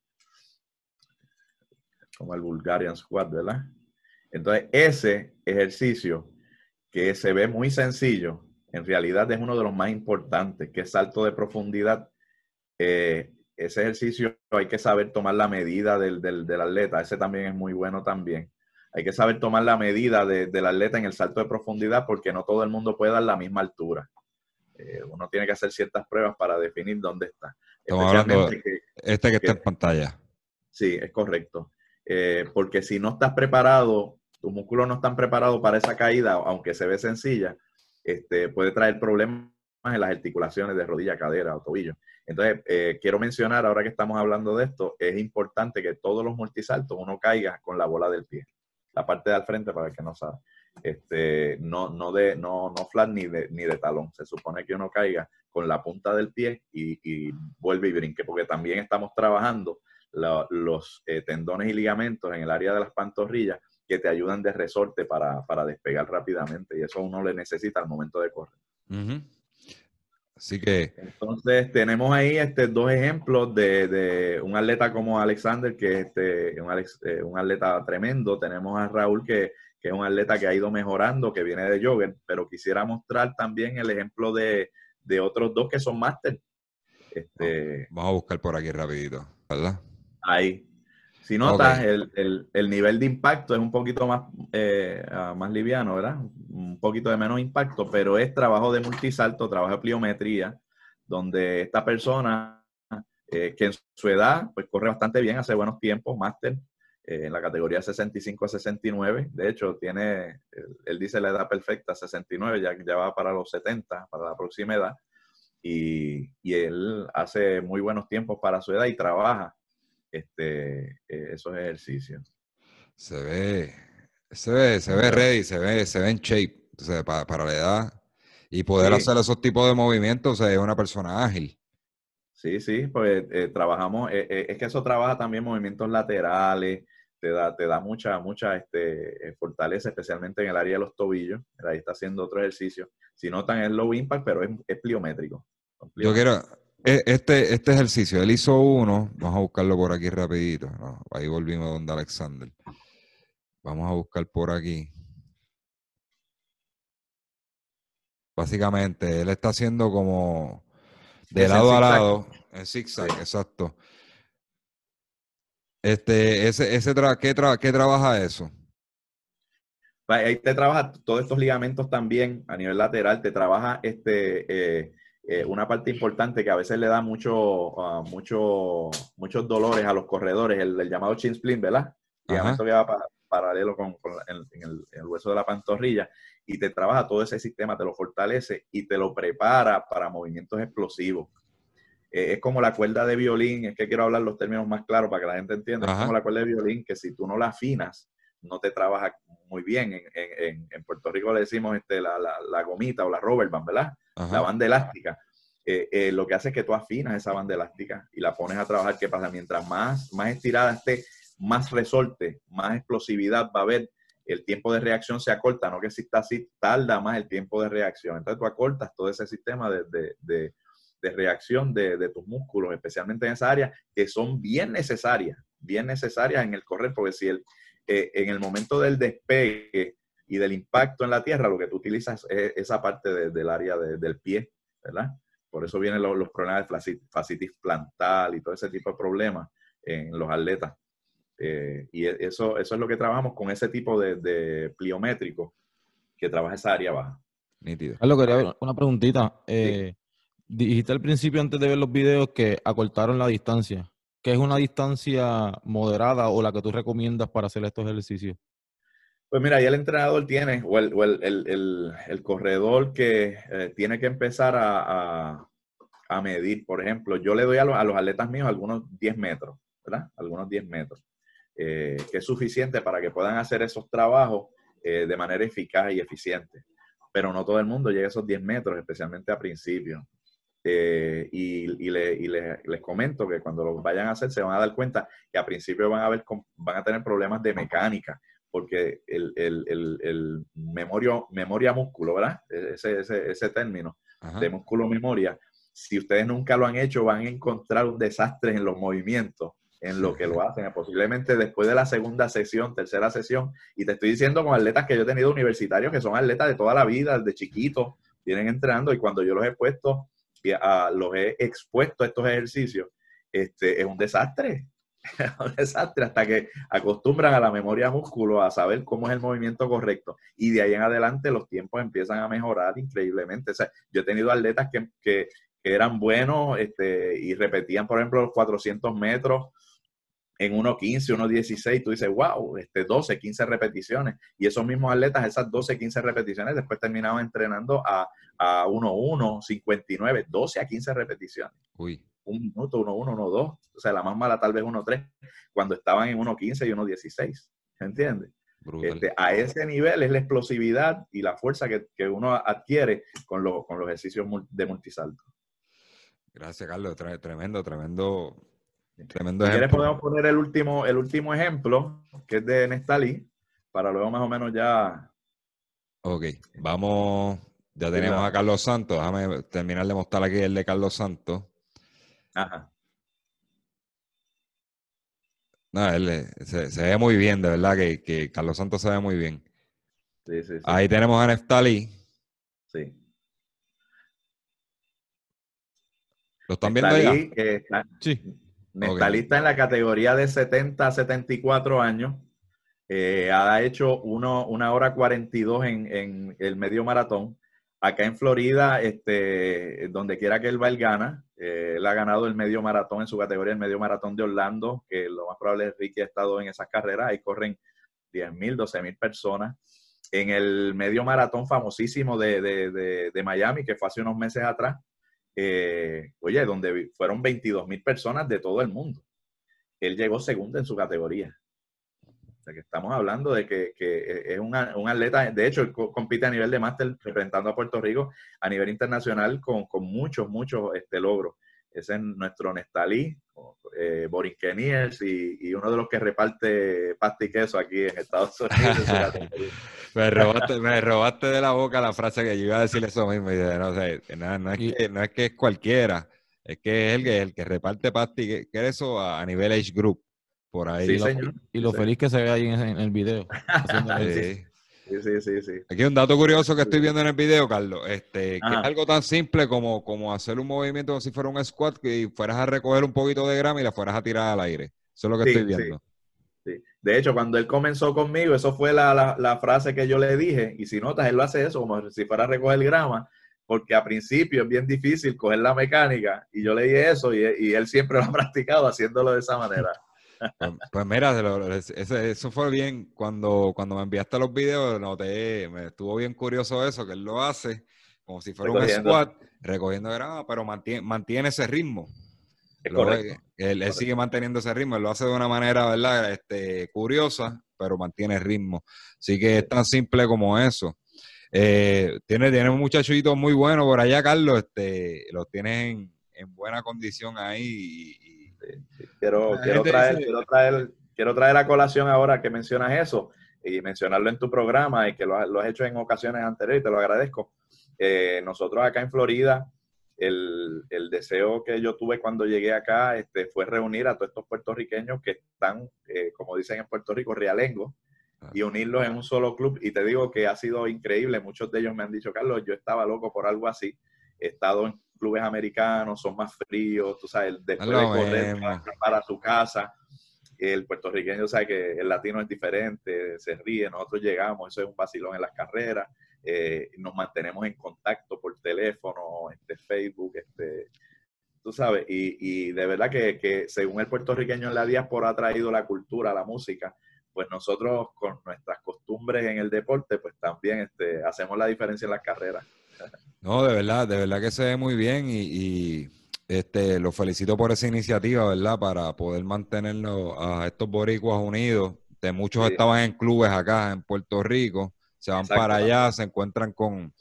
[SPEAKER 3] Como el Bulgarian Squat, ¿verdad? Entonces, ese ejercicio que se ve muy sencillo, en realidad es uno de los más importantes, que es salto de profundidad. Eh, ese ejercicio hay que saber tomar la medida del, del, atleta, ese también es muy bueno también. Hay que saber tomar la medida del atleta en el salto de profundidad porque no todo el mundo puede dar la misma altura. Eh, uno tiene que hacer ciertas pruebas para definir dónde está.
[SPEAKER 1] este que, está en pantalla.
[SPEAKER 3] Sí, es correcto. Eh, porque si no estás preparado, tus músculos no están preparados para esa caída, aunque se ve sencilla, este, puede traer problemas en las articulaciones de rodilla, cadera o tobillo. Entonces, eh, quiero mencionar, ahora que estamos hablando de esto, es importante que todos los multisaltos uno caiga con la bola del pie, la parte de al frente para el que no sabe. Este, no, no, de, no, no flat ni de, ni de talón. Se supone que uno caiga con la punta del pie y, vuelve y brinque, porque también estamos trabajando los eh, tendones y ligamentos en el área de las pantorrillas que te ayudan de resorte para, despegar rápidamente y eso uno le necesita al momento de correr.
[SPEAKER 1] Así que...
[SPEAKER 3] Entonces tenemos ahí este, dos ejemplos de, un atleta como Alexander, que es este, un, eh, un atleta tremendo. Tenemos a Raúl, que, es un atleta que ha ido mejorando, que viene de jogger, pero quisiera mostrar también el ejemplo de, otros dos que son máster. Este,
[SPEAKER 1] Vamos a buscar por aquí rapidito, ¿verdad?
[SPEAKER 3] ahí. Si notas,
[SPEAKER 1] Ok.
[SPEAKER 3] el, el- el nivel de impacto es un poquito más, eh, ah, más liviano, ¿verdad? Un poquito de menos impacto, pero es trabajo de multisalto, trabajo de pliometría, donde esta persona, eh, que en su edad, pues corre bastante bien, hace buenos tiempos, máster, eh, en la categoría 65 a 69. De hecho, tiene, él, él dice la edad perfecta, 69, ya, ya va para los 70, para la próxima edad. Y, y él hace muy buenos tiempos para su edad y trabaja este, eh, esos ejercicios.
[SPEAKER 1] Se ve, se ve, se ve ready, se ve, se ve en shape, o sea, pa- para, la edad. Y poder
[SPEAKER 3] Sí.
[SPEAKER 1] hacer esos tipos de movimientos, o sea, es una persona ágil.
[SPEAKER 3] Sí, sí, pues eh, trabajamos, eh, es que eso trabaja también movimientos laterales, te da, te da mucha, mucha este, fortaleza, especialmente en el área de los tobillos. Ahí está haciendo otro ejercicio. Si notan, es low impact, pero es, es pliométrico.
[SPEAKER 1] Yo quiero, este, este ejercicio, él hizo uno, vamos a buscarlo por aquí rapidito. no, ahí volvimos donde Alexander. Vamos a buscar por aquí. Básicamente, él está haciendo como de
[SPEAKER 3] Es
[SPEAKER 1] lado a lado, en zigzag,
[SPEAKER 3] Sí.
[SPEAKER 1] exacto. Este, ese, ese tra- ¿qué, tra- qué trabaja eso?
[SPEAKER 3] Ahí te trabaja todos estos ligamentos también a nivel lateral, te trabaja este, eh, eh, una parte importante que a veces le da mucho, ah, mucho, muchos dolores a los corredores, el, el llamado chin splint, ¿verdad? Ligamento que va pa- paralelo con, con la- en, en el, en el hueso de la pantorrilla y te trabaja todo ese sistema, te lo fortalece y te lo prepara para movimientos explosivos. Eh, es como la cuerda de violín, es que quiero hablar los términos más claros para que la gente entienda. Es como la cuerda de violín que si tú no la afinas, no te trabaja muy bien. En, en- en- Puerto Rico le decimos este, la, la- la gomita o la rubber band, ¿verdad?
[SPEAKER 1] Ajá.
[SPEAKER 3] La banda elástica. Eh, eh, lo que hace es que tú afinas esa banda elástica y la pones a trabajar. ¿Qué pasa? Mientras más, más estirada esté, más resorte, más explosividad va a haber. El tiempo de reacción se acorta, no que si está así, tarda más el tiempo de reacción. Entonces tú acortas todo ese sistema de, de- de- de reacción de, de tus músculos, especialmente en esa área, que son bien necesarias, bien necesarias en el correr, porque si el, eh, en el momento del despegue y del impacto en la tierra, lo que tú utilizas es esa parte de- del área de- del pie, ¿verdad? Por eso vienen los, los problemas de fasci- fascitis plantar y todo ese tipo de problemas en los atletas. Eh, y e- eso, eso es lo que trabajamos con ese tipo de, de pliométrico que trabaja esa área baja.
[SPEAKER 1] Nítido.
[SPEAKER 2] Carlos, quería ver una preguntita. Eh, dijiste al principio, antes de ver los videos, que acortaron la distancia. ¿Qué es una distancia moderada o la que tú recomiendas para hacer estos ejercicios?
[SPEAKER 3] Pues mira, ahí el entrenador tiene, o el, corredor que eh, tiene que empezar a, medir. Por ejemplo, yo le doy a los, a los atletas míos algunos 10 metros, ¿verdad? Algunos 10 metros, eh, que es suficiente para que puedan hacer esos trabajos eh, de manera eficaz y eficiente. Pero no todo el mundo llega a esos 10 metros, especialmente a principio. Eh, y y le- y le- les comento que cuando lo vayan a hacer se van a dar cuenta que a principio van a, ver, van a tener problemas de mecánica, porque el, el, el, el memorio, memoria músculo, ¿verdad? Ese, ese, ese término
[SPEAKER 1] Ajá.
[SPEAKER 3] de músculo memoria, si ustedes nunca lo han hecho, van a encontrar un desastre en los movimientos, en lo que lo hacen, posiblemente después de la segunda sesión, tercera sesión, y te estoy diciendo con atletas que yo he tenido universitarios que son atletas de toda la vida, desde chiquitos, vienen entrenando, y cuando yo los he puesto, a- los he expuesto a estos ejercicios, este, es un desastre, [LAUGHS] es un desastre, hasta que acostumbran a la memoria músculo, a saber cómo es el movimiento correcto, y de ahí en adelante los tiempos empiezan a mejorar increíblemente. O sea, yo he tenido atletas que, que- que eran buenos este, y repetían, por ejemplo, los 400 metros en 1.15, 1.16, tú dices, wow, este, 12, 15 repeticiones. Y esos mismos atletas, esas 12, 15 repeticiones, después terminaban entrenando a, a 1.1, 59, 12 a 15 repeticiones.
[SPEAKER 1] Uy,
[SPEAKER 3] Un minuto, 1.1, 1.2. O sea, la más mala tal vez 1.3, cuando estaban en 1.15 y 1.16. ¿Se entiende?
[SPEAKER 1] brutal.
[SPEAKER 3] Este, a ese nivel es la explosividad y la fuerza que, que uno adquiere con, los- con los ejercicios de multisalto.
[SPEAKER 1] Gracias, Carlos. Tre- Tremendo, tremendo, tremendo
[SPEAKER 3] Si quieres
[SPEAKER 1] ejemplo.
[SPEAKER 3] podemos poner el último, el último ejemplo, que es de Nestalí, para luego más o menos ya...
[SPEAKER 1] Ok, vamos. Ya tenemos a Carlos Santos. Déjame terminar de mostrar aquí el de Carlos Santos.
[SPEAKER 3] Ajá.
[SPEAKER 1] No, él eh, se, se ve muy bien, de verdad que, que Carlos Santos se ve muy bien.
[SPEAKER 3] Sí, sí, sí.
[SPEAKER 1] Ahí tenemos a Neftali.
[SPEAKER 3] sí.
[SPEAKER 1] ¿Lo están viendo ahí?
[SPEAKER 3] sí. Está en la categoría de 70 a 74 años. Eh, ha hecho uno, una hora 42 en, en el medio maratón. Acá en Florida, este, donde quiera que él va, él gana. Eh, él ha ganado el medio maratón en su categoría, el medio maratón de Orlando, que lo más probable es Ricky ha estado en esas carreras. Ahí corren 10.000, 12.000 personas. En el medio maratón famosísimo de, de, de, Miami, que fue hace unos meses atrás, eh, oye, donde fueron 22.000 personas de todo el mundo. Él llegó segundo en su categoría. Que estamos hablando de que, es un atleta, de hecho, compite a nivel de máster representando a Puerto Rico a nivel internacional con, con muchos, muchos este, logros. Ese es nuestro Nestalí, eh, Keniers y, uno de los que reparte pasta y queso aquí en Estados Unidos. [LAUGHS]
[SPEAKER 1] me, robaste, me robaste de la boca la frase que yo iba a decir eso mismo. no, es que, no es que es cualquiera, es que es el que, el que reparte pasta y queso a, a nivel age group por ahí.
[SPEAKER 2] y lo, feliz que se ve ahí en, el video. [LAUGHS]
[SPEAKER 3] sí. Sí, sí, sí,
[SPEAKER 1] Aquí un dato curioso que estoy viendo en el video, Carlos, este, que es algo tan simple como, como hacer un movimiento como si fuera un squat y fueras a recoger un poquito de grama y la fueras a tirar al aire. Eso es lo que estoy viendo.
[SPEAKER 3] De hecho, cuando él comenzó conmigo, eso fue la, la, frase que yo le dije. Y si notas, él lo hace eso como si fuera a recoger grama, porque a principio es bien difícil coger la mecánica. Y yo le dije eso y, y él siempre [LAUGHS] lo ha practicado haciéndolo de esa manera.
[SPEAKER 1] Pues, pues mira, eso fue bien. Cuando, cuando me enviaste los videos, noté, me estuvo bien curioso eso, que él lo hace como si fuera un squat, recogiendo grama, pero mantiene, mantiene ese ritmo. él, sigue manteniendo ese ritmo, él lo hace de una manera, ¿verdad? Este, curiosa, pero mantiene ritmo. Así que es tan simple como eso. Eh, tiene, tiene un muchachito muy bueno por allá, Carlos. Este, los tienes en, en buena condición ahí y,
[SPEAKER 3] Quiero, quiero, traer, quiero, traer, quiero traer a colación ahora que mencionas eso y mencionarlo en tu programa y que lo, has hecho en ocasiones anteriores y te lo agradezco. Eh, nosotros acá en Florida, el, el, deseo que yo tuve cuando llegué acá este, fue reunir a todos estos puertorriqueños que están, eh, como dicen en Puerto Rico, realengo, y unirlos en un solo club. Y te digo que ha sido increíble. Muchos de ellos me han dicho, Carlos, yo estaba loco por algo así. He estado en clubes americanos son más fríos, tú sabes, después de correr para, su casa, el puertorriqueño sabe que el latino es diferente, se ríe, nosotros llegamos, eso es un vacilón en las carreras, eh, nos mantenemos en contacto por teléfono, este, Facebook, este, tú sabes, y, de verdad que, según el puertorriqueño en la diáspora ha traído la cultura, la música, pues nosotros con nuestras costumbres en el deporte, pues también este, hacemos la diferencia en las carreras.
[SPEAKER 1] No, de verdad, de verdad que se ve muy bien y, este, lo felicito por esa iniciativa, ¿verdad? Para poder mantenerlo a estos boricuas unidos. De muchos estaban en clubes acá en Puerto Rico, se van para allá, se encuentran con,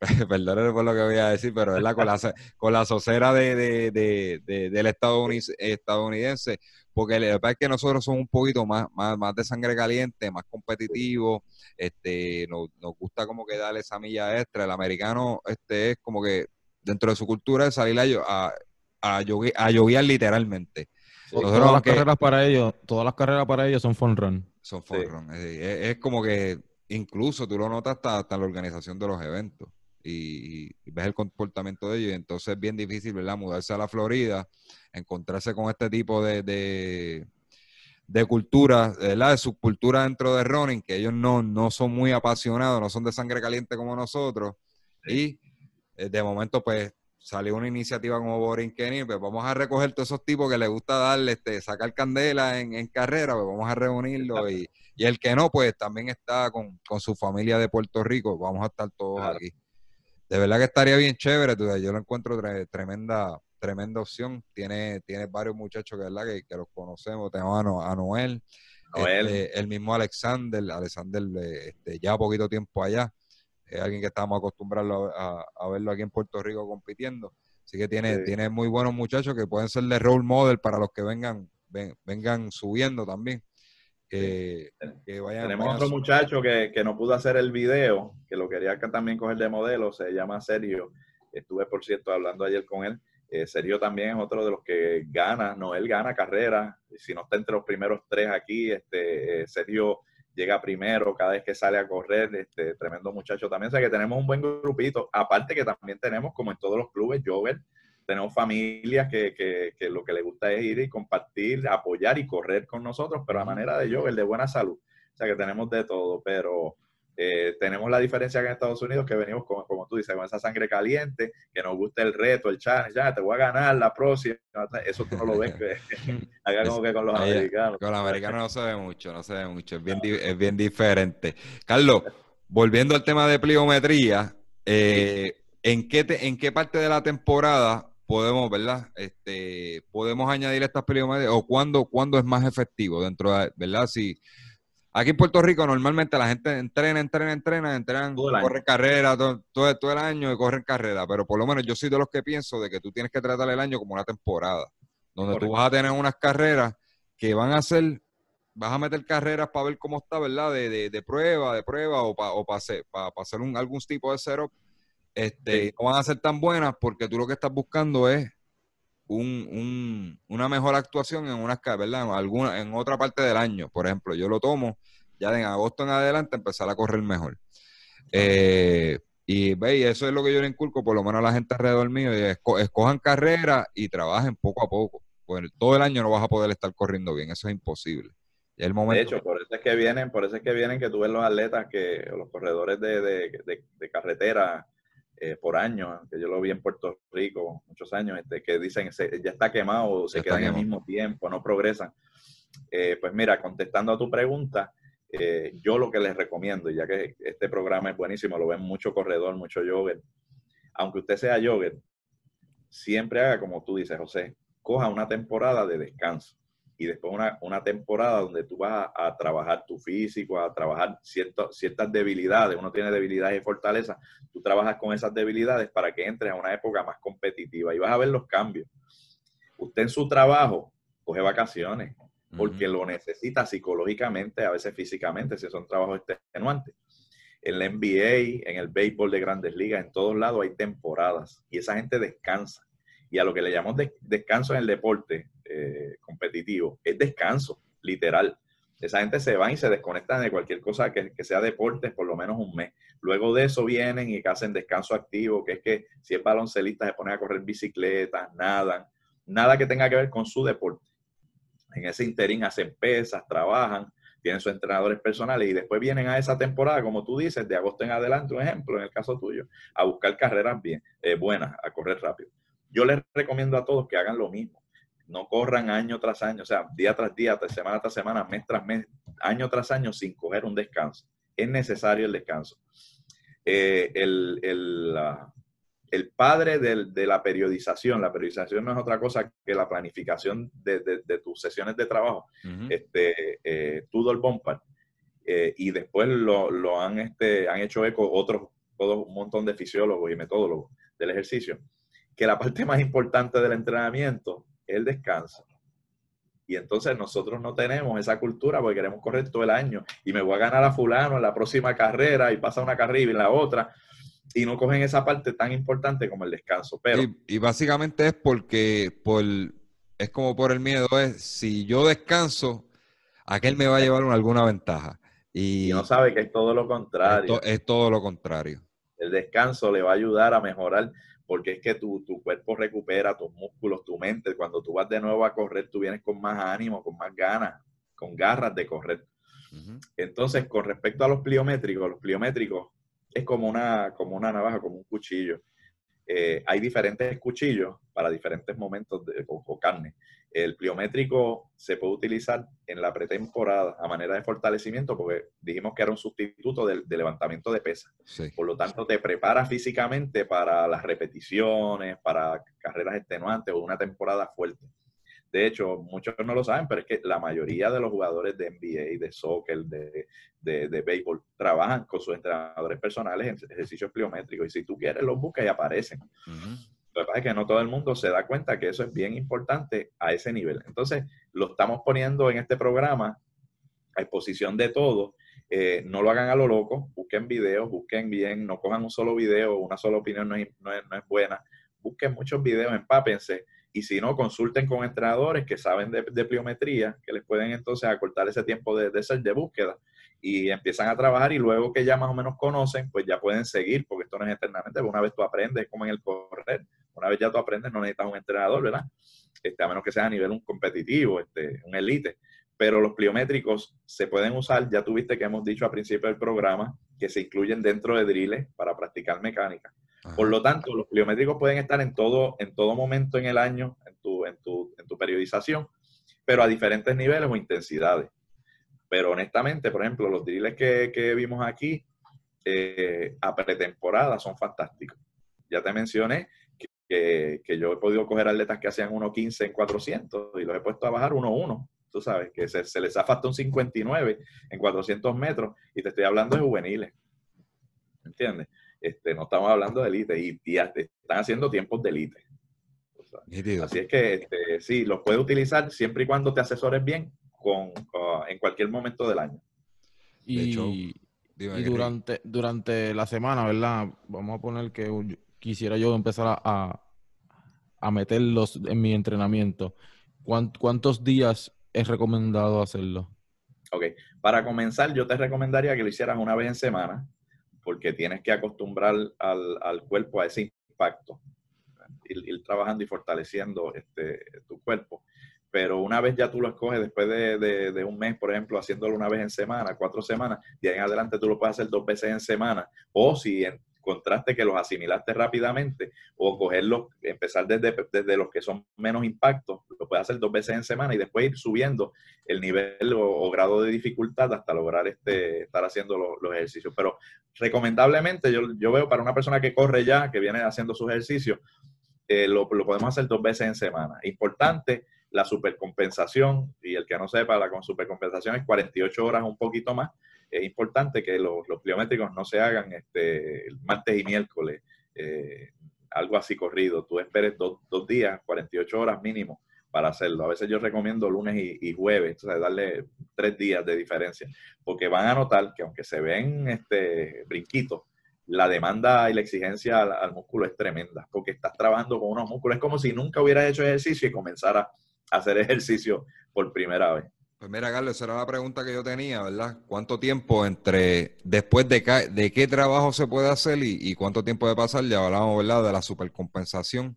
[SPEAKER 1] [LAUGHS] perdón por lo que voy a decir, pero ¿verdad? Con la, [LAUGHS] con la socera de, del estadounidense, porque la verdad es que nosotros somos un poquito más, más, más de sangre caliente, más competitivos, este, nos, gusta como que darle esa milla extra. El americano este es como que dentro de su cultura es salir a, a, a, literalmente.
[SPEAKER 2] todas las carreras para ellos, todas las carreras para ellos son fun run.
[SPEAKER 1] Son fun run. Es, como que incluso tú lo notas hasta, hasta la organización de los eventos. Y, ves el comportamiento de ellos. Y entonces es bien difícil, ¿verdad? Mudarse a la Florida encontrarse con este tipo de, de, cultura, ¿verdad? de subcultura dentro de running, que ellos no, no son muy apasionados, no son de sangre caliente como nosotros. Y eh, de momento, pues, salió una iniciativa como Boring Kenny, pues vamos a recoger todos esos tipos que les gusta darle, este, sacar candela en, carrera, pues vamos a reunirlos y, y, el que no, pues también está con, su familia de Puerto Rico, vamos a estar todos aquí. De verdad que estaría bien chévere, yo lo encuentro tremenda, tremenda opción. Tiene, tiene varios muchachos que, ¿verdad? que, los conocemos. Tenemos a, Noel, este, el mismo Alexander, Alexander este, ya poquito tiempo allá. Es alguien que estamos acostumbrados a, verlo aquí en Puerto Rico compitiendo. Así que tiene, tiene muy buenos muchachos que pueden ser de role model para los que vengan, vengan subiendo también. Que,
[SPEAKER 3] Tenemos otro muchacho que, que, no pudo hacer el video, que lo quería también coger de modelo, se llama Sergio. Estuve, por cierto, hablando ayer con él. Eh, Sergio también es otro de los que gana, no, él gana carrera, si no está entre los primeros tres aquí, este, eh, Sergio llega primero cada vez que sale a correr, este, tremendo muchacho también, o sea que tenemos un buen grupito, aparte que también tenemos, como en todos los clubes, Jover, tenemos familias que, que, lo que les gusta es ir y compartir, apoyar y correr con nosotros, pero a manera de yo, el de buena salud. O sea que tenemos de todo, pero eh, tenemos la diferencia que en Estados Unidos que venimos, con, como tú dices, con esa sangre caliente, que nos gusta el reto, el challenge, ya te voy a ganar la próxima. Eso tú no lo ves que, [LAUGHS] acá como que con los americanos.
[SPEAKER 1] Con los americanos no se ve mucho, no se ve mucho, es bien, es bien diferente. Carlos, volviendo al tema de pliometría, eh, ¿en, qué ¿en qué parte de la temporada podemos, ¿verdad? Este, podemos añadir estas pliometrías o cuándo, cuándo es más efectivo dentro de, ¿verdad? Si Aquí en Puerto Rico normalmente la gente entrena, entrena, entrena, entrenan, corren carrera todo, todo, el año y corren carrera, pero por lo menos yo soy de los que pienso de que tú tienes que tratar el año como una temporada, donde tú vas a tener unas carreras que van a ser, vas a meter carreras para ver cómo está, ¿verdad? De, de, prueba, de prueba o para o hacer, para, hacer un, algún tipo de setup. Este, No van a ser tan buenas porque tú lo que estás buscando es un, un, una mejor actuación en unas, ¿verdad? En, alguna, en otra parte del año. Por ejemplo, yo lo tomo ya en agosto en adelante empezar a correr mejor. Eh, y ve, eso es lo que yo le inculco, por lo menos a la gente alrededor mío, escojan carrera y trabajen poco a poco. Pues todo el año no vas a poder estar corriendo bien, eso es imposible. el momento...
[SPEAKER 3] De hecho, por eso es que vienen, por eso es que vienen que tú ves los atletas que, los corredores de, de, de carretera, eh, por año, que yo lo vi en Puerto Rico muchos años, este, que dicen ya está quemado, se quedan en el mismo tiempo, no progresan. Eh, pues mira, contestando a tu pregunta, eh, yo lo que les recomiendo, ya que este programa es buenísimo, lo ven mucho corredor, mucho jogger, aunque usted sea jogger, siempre haga como tú dices, José, coja una temporada de descanso y después una, una temporada donde tú vas a, trabajar tu físico, a trabajar ciertas debilidades. Uno tiene debilidades y fortalezas. Tú trabajas con esas debilidades para que entres a una época más competitiva y vas a ver los cambios. Usted en su trabajo coge vacaciones porque lo necesita psicológicamente, a veces físicamente, si son trabajos extenuantes. En la NBA, en el béisbol de grandes ligas, en todos lados hay temporadas y esa gente descansa. Y a lo que le llamamos descanso en el deporte, eh, competitivo, es descanso, literal. Esa gente se va y se desconecta de cualquier cosa que, sea deporte por lo menos un mes. Luego de eso vienen y hacen descanso activo, que es que si es baloncelista se ponen a correr bicicleta, nadan, nada que tenga que ver con su deporte. En ese interín hacen pesas, trabajan, tienen sus entrenadores personales y después vienen a esa temporada, como tú dices, de agosto en adelante, un ejemplo, en el caso tuyo, a buscar carreras bien, eh, buenas, a correr rápido. Yo les recomiendo a todos que hagan lo mismo no corran año tras año, o sea, día tras día, semana tras semana, mes tras mes, año tras año sin coger un descanso. Es necesario el descanso. Eh, el, el, padre de la periodización, la periodización no es otra cosa que la planificación de, tus sesiones de trabajo, este, eh, Tudor Bompard, eh, y después lo, han, este, han hecho eco otros, todo un montón de fisiólogos y metodólogos del ejercicio, que la parte más importante del entrenamiento el descanso. Y entonces nosotros no tenemos esa cultura porque queremos correr todo el año y me voy a ganar a fulano en la próxima carrera y pasa una carrera y la otra y no cogen esa parte tan importante como el descanso. Pero
[SPEAKER 1] y, básicamente es porque por es como por el miedo es si yo descanso aquel me va a llevar alguna ventaja y,
[SPEAKER 3] no sabe que es todo lo contrario.
[SPEAKER 1] es todo lo contrario.
[SPEAKER 3] El descanso le va a ayudar a mejorar porque es que tu, cuerpo recupera tus músculos, tu mente. Cuando tú vas de nuevo a correr, tú vienes con más ánimo, con más ganas, con garras de correr. Entonces, con respecto a los pliométricos, los pliométricos es como una, como una navaja, como un cuchillo. Eh, hay diferentes cuchillos para diferentes momentos de, o carne. El pliométrico se puede utilizar en la pretemporada a manera de fortalecimiento porque dijimos que era un sustituto del, levantamiento de pesas. Por lo tanto, te prepara físicamente para las repeticiones, para carreras extenuantes o una temporada fuerte. De hecho, muchos no lo saben, pero es que la mayoría de los jugadores de NBA, de soccer, de, de, béisbol, trabajan con sus entrenadores personales en ejercicios pliométricos. Y si tú quieres, los buscas y aparecen. Lo que pasa es que no todo el mundo se da cuenta que eso es bien importante a ese nivel. Entonces, lo estamos poniendo en este programa a exposición de todo. Eh, no lo hagan a lo loco, busquen videos, busquen bien, no cojan un solo video, una sola opinión no es, no es, buena. Busquen muchos videos, empápense y si no, consulten con entrenadores que saben de, pliometría, que les pueden entonces acortar ese tiempo de, de, de búsqueda y empiezan a trabajar y luego que ya más o menos conocen, pues ya pueden seguir, porque esto no es eternamente, una vez tú aprendes como en el correr, Una vez ya tú aprendes, no necesitas un entrenador, ¿verdad? Este, a menos que sea a nivel un competitivo, este, un elite. Pero los pliométricos se pueden usar, ya tuviste que hemos dicho al principio del programa, que se incluyen dentro de drills para practicar mecánica. Por lo tanto, los pliométricos pueden estar en todo, en todo momento en el año, en tu, en tu, en tu periodización, pero a diferentes niveles o intensidades. Pero honestamente, por ejemplo, los drills que, que vimos aquí eh, a pretemporada son fantásticos. Ya te mencioné que, que, yo he podido coger atletas que hacían 1.15 en 400 y los he puesto a bajar 1.1. Tú sabes, que se, se les ha faltado un 59 en 400 metros y te estoy hablando de juveniles. ¿Entiendes? Este, no estamos hablando de élite y, y, están haciendo tiempos de élite. Así es que este, sí, los puedes utilizar siempre y cuando te asesores bien con, en cualquier momento del año.
[SPEAKER 2] Y, durante, durante la semana, ¿verdad? Vamos a poner que quisiera yo empezar a, a meterlos en mi entrenamiento. ¿Cuántos días es recomendado hacerlo?
[SPEAKER 3] Ok, para comenzar yo te recomendaría que lo hicieras una vez en semana, porque tienes que acostumbrar al, al cuerpo a ese impacto, ir, trabajando y fortaleciendo este, tu cuerpo. Pero una vez ya tú lo escoges, después de, de, un mes, por ejemplo, haciéndolo una vez en semana, cuatro semanas, y ahí en adelante tú lo puedes hacer dos veces en semana. O si encontraste que los asimilaste rápidamente o cogerlos, empezar desde, desde los que son menos impactos, lo puedes hacer dos veces en semana y después ir subiendo el nivel o, grado de dificultad hasta lograr este, estar haciendo los ejercicios. Pero recomendablemente yo, yo veo para una persona que corre ya, que viene haciendo sus ejercicios, eh, lo, lo, podemos hacer dos veces en semana. Importante, la supercompensación, y el que no sepa, la supercompensación es 48 horas, un poquito más, es importante que los, los pliométricos no se hagan este, martes y miércoles, eh, algo así corrido. Tú esperes dos, dos, días, 48 horas mínimo para hacerlo. A veces yo recomiendo lunes y, jueves, o sea, darle tres días de diferencia, porque van a notar que aunque se ven este, brinquitos, la demanda y la exigencia al, al, músculo es tremenda, porque estás trabajando con unos músculos. Es como si nunca hubieras hecho ejercicio y comenzara a hacer ejercicio por primera vez.
[SPEAKER 1] Pues mira, Carlos, era la pregunta que yo tenía, ¿verdad? ¿Cuánto tiempo entre, después de, de qué trabajo se puede hacer y, cuánto tiempo de pasar? Ya hablamos, ¿verdad? De la supercompensación,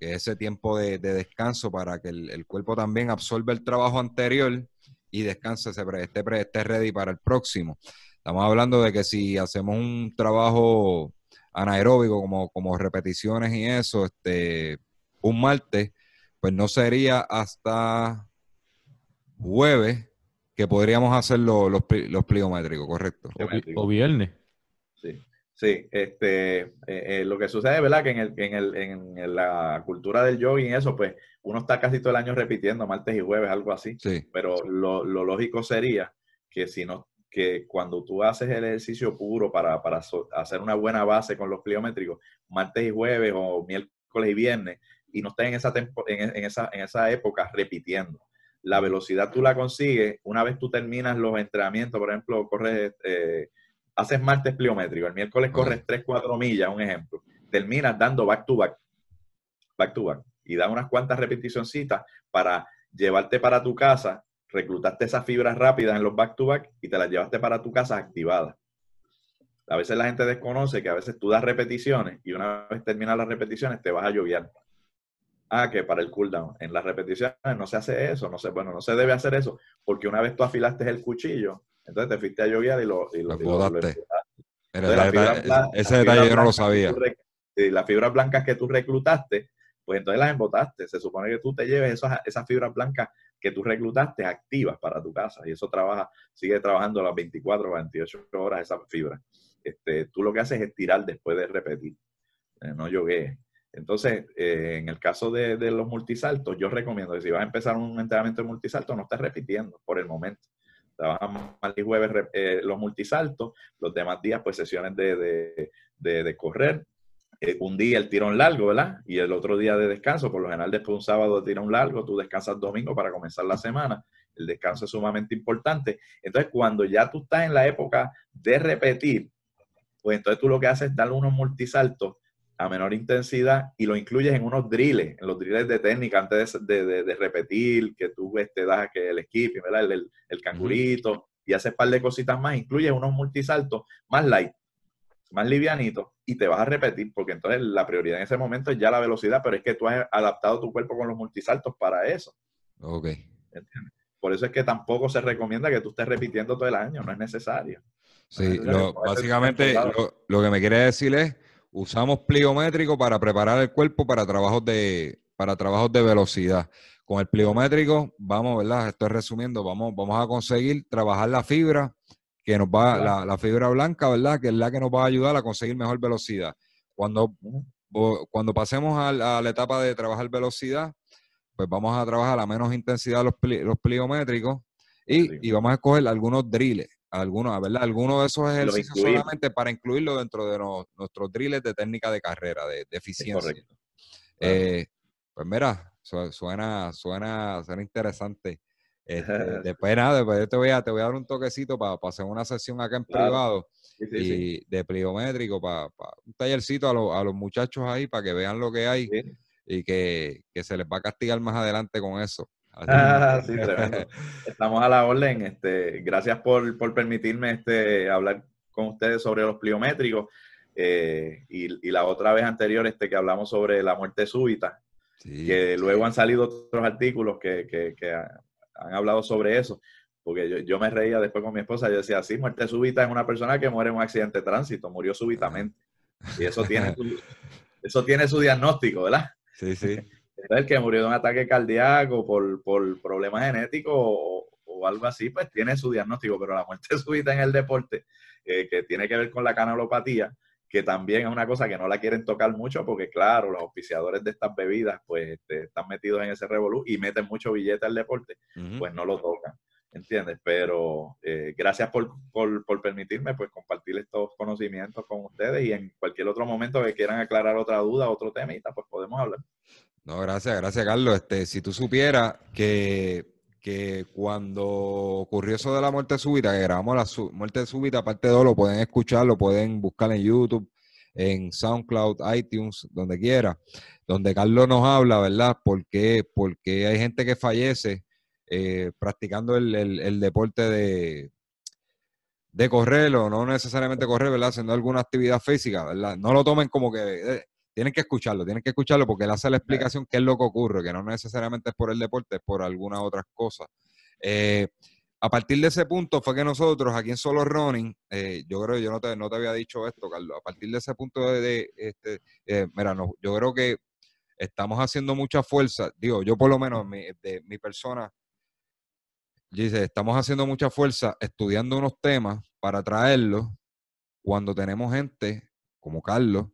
[SPEAKER 1] que es ese tiempo de, descanso para que el, cuerpo también absorba el trabajo anterior y descanse, se esté, esté ready para el próximo. Estamos hablando de que si hacemos un trabajo anaeróbico, como, como repeticiones y eso, este, un martes, pues no sería hasta jueves que podríamos hacer los, los pliométricos, ¿correcto?
[SPEAKER 2] O, viernes.
[SPEAKER 3] Sí, sí. Este, eh, eh, lo que sucede, ¿verdad? Que en, el, en, el, en la cultura del jogging y eso, pues uno está casi todo el año repitiendo martes y jueves, algo así. Sí. Pero lo, lo lógico sería que si no que cuando tú haces el ejercicio puro para, para hacer una buena base con los pliométricos, martes y jueves o miércoles y viernes, y no estés en esa, en, esa, en esa época repitiendo la velocidad tú la consigues una vez tú terminas los entrenamientos, por ejemplo, corres, eh, haces martes pliométrico, el miércoles corres 3, 4 millas, un ejemplo, terminas dando back to back, back to back, y das unas cuantas repeticioncitas para llevarte para tu casa, reclutaste esas fibras rápidas en los back to back y te las llevaste para tu casa activadas. A veces la gente desconoce que a veces tú das repeticiones y una vez terminas las repeticiones te vas a lloviar ah, que para el cooldown. En las repeticiones no se hace eso, no sé, bueno, no se debe hacer eso, porque una vez tú afilaste el cuchillo, entonces te fuiste a lloviar y lo, y lo,
[SPEAKER 1] ese detalle yo no lo sabía.
[SPEAKER 3] Y las fibras blancas que tú reclutaste, pues entonces las embotaste. Se supone que tú te lleves esas, esas fibras blancas que tú reclutaste activas para tu casa y eso trabaja, sigue trabajando las 24 o 28 horas esa fibra. Este, tú lo que haces es estirar después de repetir, eh, no yoguees. Entonces, eh, en el caso de, los multisaltos, yo recomiendo que si vas a empezar un entrenamiento de multisalto, no estés repitiendo por el momento. Trabaja martes y jueves eh, los multisaltos, los demás días, pues sesiones de, de, correr. Eh, un día el tirón largo, ¿verdad? Y el otro día de descanso. Por lo general, después de un sábado de tirón largo, tú descansas domingo para comenzar la semana. El descanso es sumamente importante. Entonces, cuando ya tú estás en la época de repetir, pues entonces tú lo que haces es darle unos multisaltos a menor intensidad y lo incluyes en unos drills, en los drills de técnica antes de, repetir, que tú este, das que el skipping, ¿verdad? El, el, cangurito y haces un par de cositas más, incluyes unos multisaltos más light. más livianito y te vas a repetir, porque entonces la prioridad en ese momento es ya la velocidad, pero es que tú has adaptado tu cuerpo con los multisaltos para eso.
[SPEAKER 1] Ok.
[SPEAKER 3] Por eso es que tampoco se recomienda que tú estés repitiendo todo el año, no es necesario.
[SPEAKER 1] Sí, básicamente lo, que me quiere decir es, usamos pliométrico para preparar el cuerpo para trabajos de, para trabajos de velocidad. Con el pliométrico, vamos, ¿verdad? Estoy resumiendo, vamos, vamos a conseguir trabajar la fibra, que nos va, la, fibra blanca, ¿verdad? Que es la que nos va a ayudar a conseguir mejor velocidad. Cuando, cuando pasemos a, la etapa de trabajar velocidad, pues vamos a trabajar a menos intensidad los, los pliométricos y, y, vamos a escoger algunos drills, algunos, ¿verdad? Algunos de esos ejercicios solamente para incluirlo dentro de nuestros drills de técnica de carrera, de, eficiencia. Eh, pues mira, suena, suena, suena interesante. Este, [LAUGHS] después nada, después te voy a, te voy a dar un toquecito para hacer una sesión acá en privado y de pliométrico, para, un tallercito a, a, los muchachos ahí para que vean lo que hay y que, se les va a castigar más adelante con eso.
[SPEAKER 3] Ah, [LAUGHS] Estamos a la orden. Este, gracias por, permitirme este, hablar con ustedes sobre los pliométricos. Eh, y, la otra vez anterior este, que hablamos sobre la muerte súbita, que luego han salido otros artículos que, que, han hablado sobre eso. Porque yo, yo, me reía después con mi esposa, yo decía, sí, muerte súbita es una persona que muere en un accidente de tránsito, murió súbitamente. Y eso tiene [LAUGHS] eso tiene su diagnóstico, ¿verdad?
[SPEAKER 1] Sí, sí.
[SPEAKER 3] El que murió de un ataque cardíaco por, por problemas genéticos o, algo así, pues tiene su diagnóstico, pero la muerte [LAUGHS] súbita en el deporte, eh, que tiene que ver con la canalopatía, que también es una cosa que no la quieren tocar mucho porque, claro, los auspiciadores de estas bebidas, pues este, están metidos en ese revolú y meten mucho billete al deporte, pues no lo tocan. ¿entiendes? Pero eh, gracias por, por, permitirme pues compartir estos conocimientos con ustedes y en cualquier otro momento que quieran aclarar otra duda, otro temita, pues podemos hablar.
[SPEAKER 1] No, gracias, gracias Carlos. Este, si tú supieras que, que cuando ocurrió eso de la muerte súbita, que grabamos la muerte súbita, parte de lo pueden escuchar, lo pueden buscar en YouTube, en SoundCloud, iTunes, donde quiera, donde Carlos nos habla, ¿verdad? Porque, porque hay gente que fallece eh, practicando el, deporte de, de correr o no necesariamente correr, ¿verdad? Haciendo alguna actividad física, ¿verdad? No lo tomen como que eh, tienen que escucharlo, tienen que escucharlo porque él hace la explicación qué es lo que ocurre, que no necesariamente es por el deporte, es por alguna otra cosa. Eh, a partir de ese punto fue que nosotros aquí en Solo Running, yo creo, yo no te, no te había dicho esto, Carlos, a partir de ese punto de, este, mira, no, yo creo que estamos haciendo mucha fuerza, digo, yo por lo menos de mi persona, Dice, estamos haciendo mucha fuerza estudiando unos temas para traerlos cuando tenemos gente como Carlos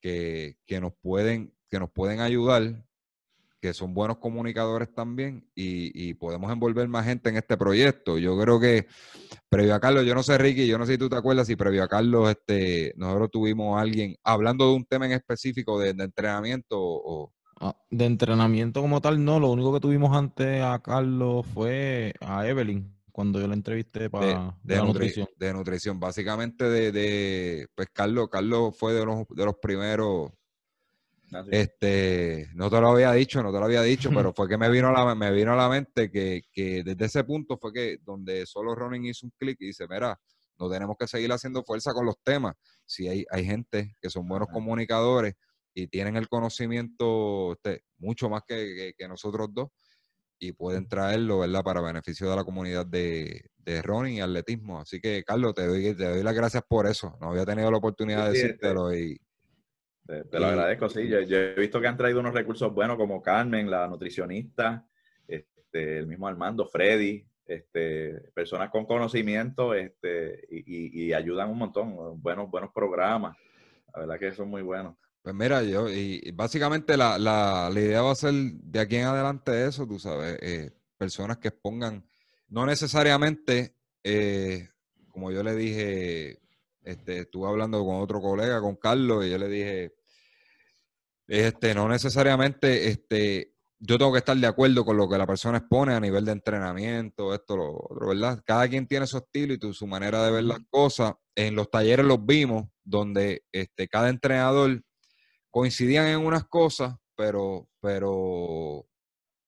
[SPEAKER 1] que, nos, pueden, que nos pueden ayudar, que son buenos comunicadores también y, podemos envolver más gente en este proyecto. Yo creo que previo a Carlos, yo no sé Ricky, yo no sé si tú te acuerdas si previo a Carlos este, nosotros tuvimos a alguien hablando de un tema en específico de, entrenamiento o,
[SPEAKER 2] Ah, de entrenamiento como tal, no. Lo único que tuvimos antes a Carlos fue a Evelyn, cuando yo la entrevisté para
[SPEAKER 1] de, nutrición. De nutrición, básicamente de, pues Carlos, Carlos fue de los, de los primeros. Ah, este, no te lo había dicho, no te lo había dicho, pero [LAUGHS] fue que me vino a la, me vino a la mente que, que desde ese punto fue que donde solo Ronin hizo un clic y dice, mira, no tenemos que seguir haciendo fuerza con los temas. Si hay, hay gente que son buenos comunicadores, y tienen el conocimiento este, mucho más que, nosotros dos y pueden traerlo, ¿verdad?, para beneficio de la comunidad de, de running y atletismo. Así que, Carlos, te doy, te doy las gracias por eso. No había tenido la oportunidad de este decírtelo y...
[SPEAKER 3] Te, lo agradezco, sí. Yo, he visto que han traído unos recursos buenos como Carmen, la nutricionista, este, el mismo Armando, Freddy, este, personas con conocimiento este, y, y, ayudan un montón. Buenos, buenos programas. La verdad que son muy buenos.
[SPEAKER 1] Pues mira, yo, y básicamente la, la, la, idea va a ser de aquí en adelante eso, tú sabes, eh, personas que expongan, no necesariamente, eh, como yo le dije, este, estuve hablando con otro colega, con Carlos, y yo le dije, este, no necesariamente, este, yo tengo que estar de acuerdo con lo que la persona expone a nivel de entrenamiento, esto, lo otro, ¿verdad? Cada quien tiene su estilo y su manera de ver las cosas. En los talleres los vimos, donde este, cada entrenador coincidían en unas cosas, pero, pero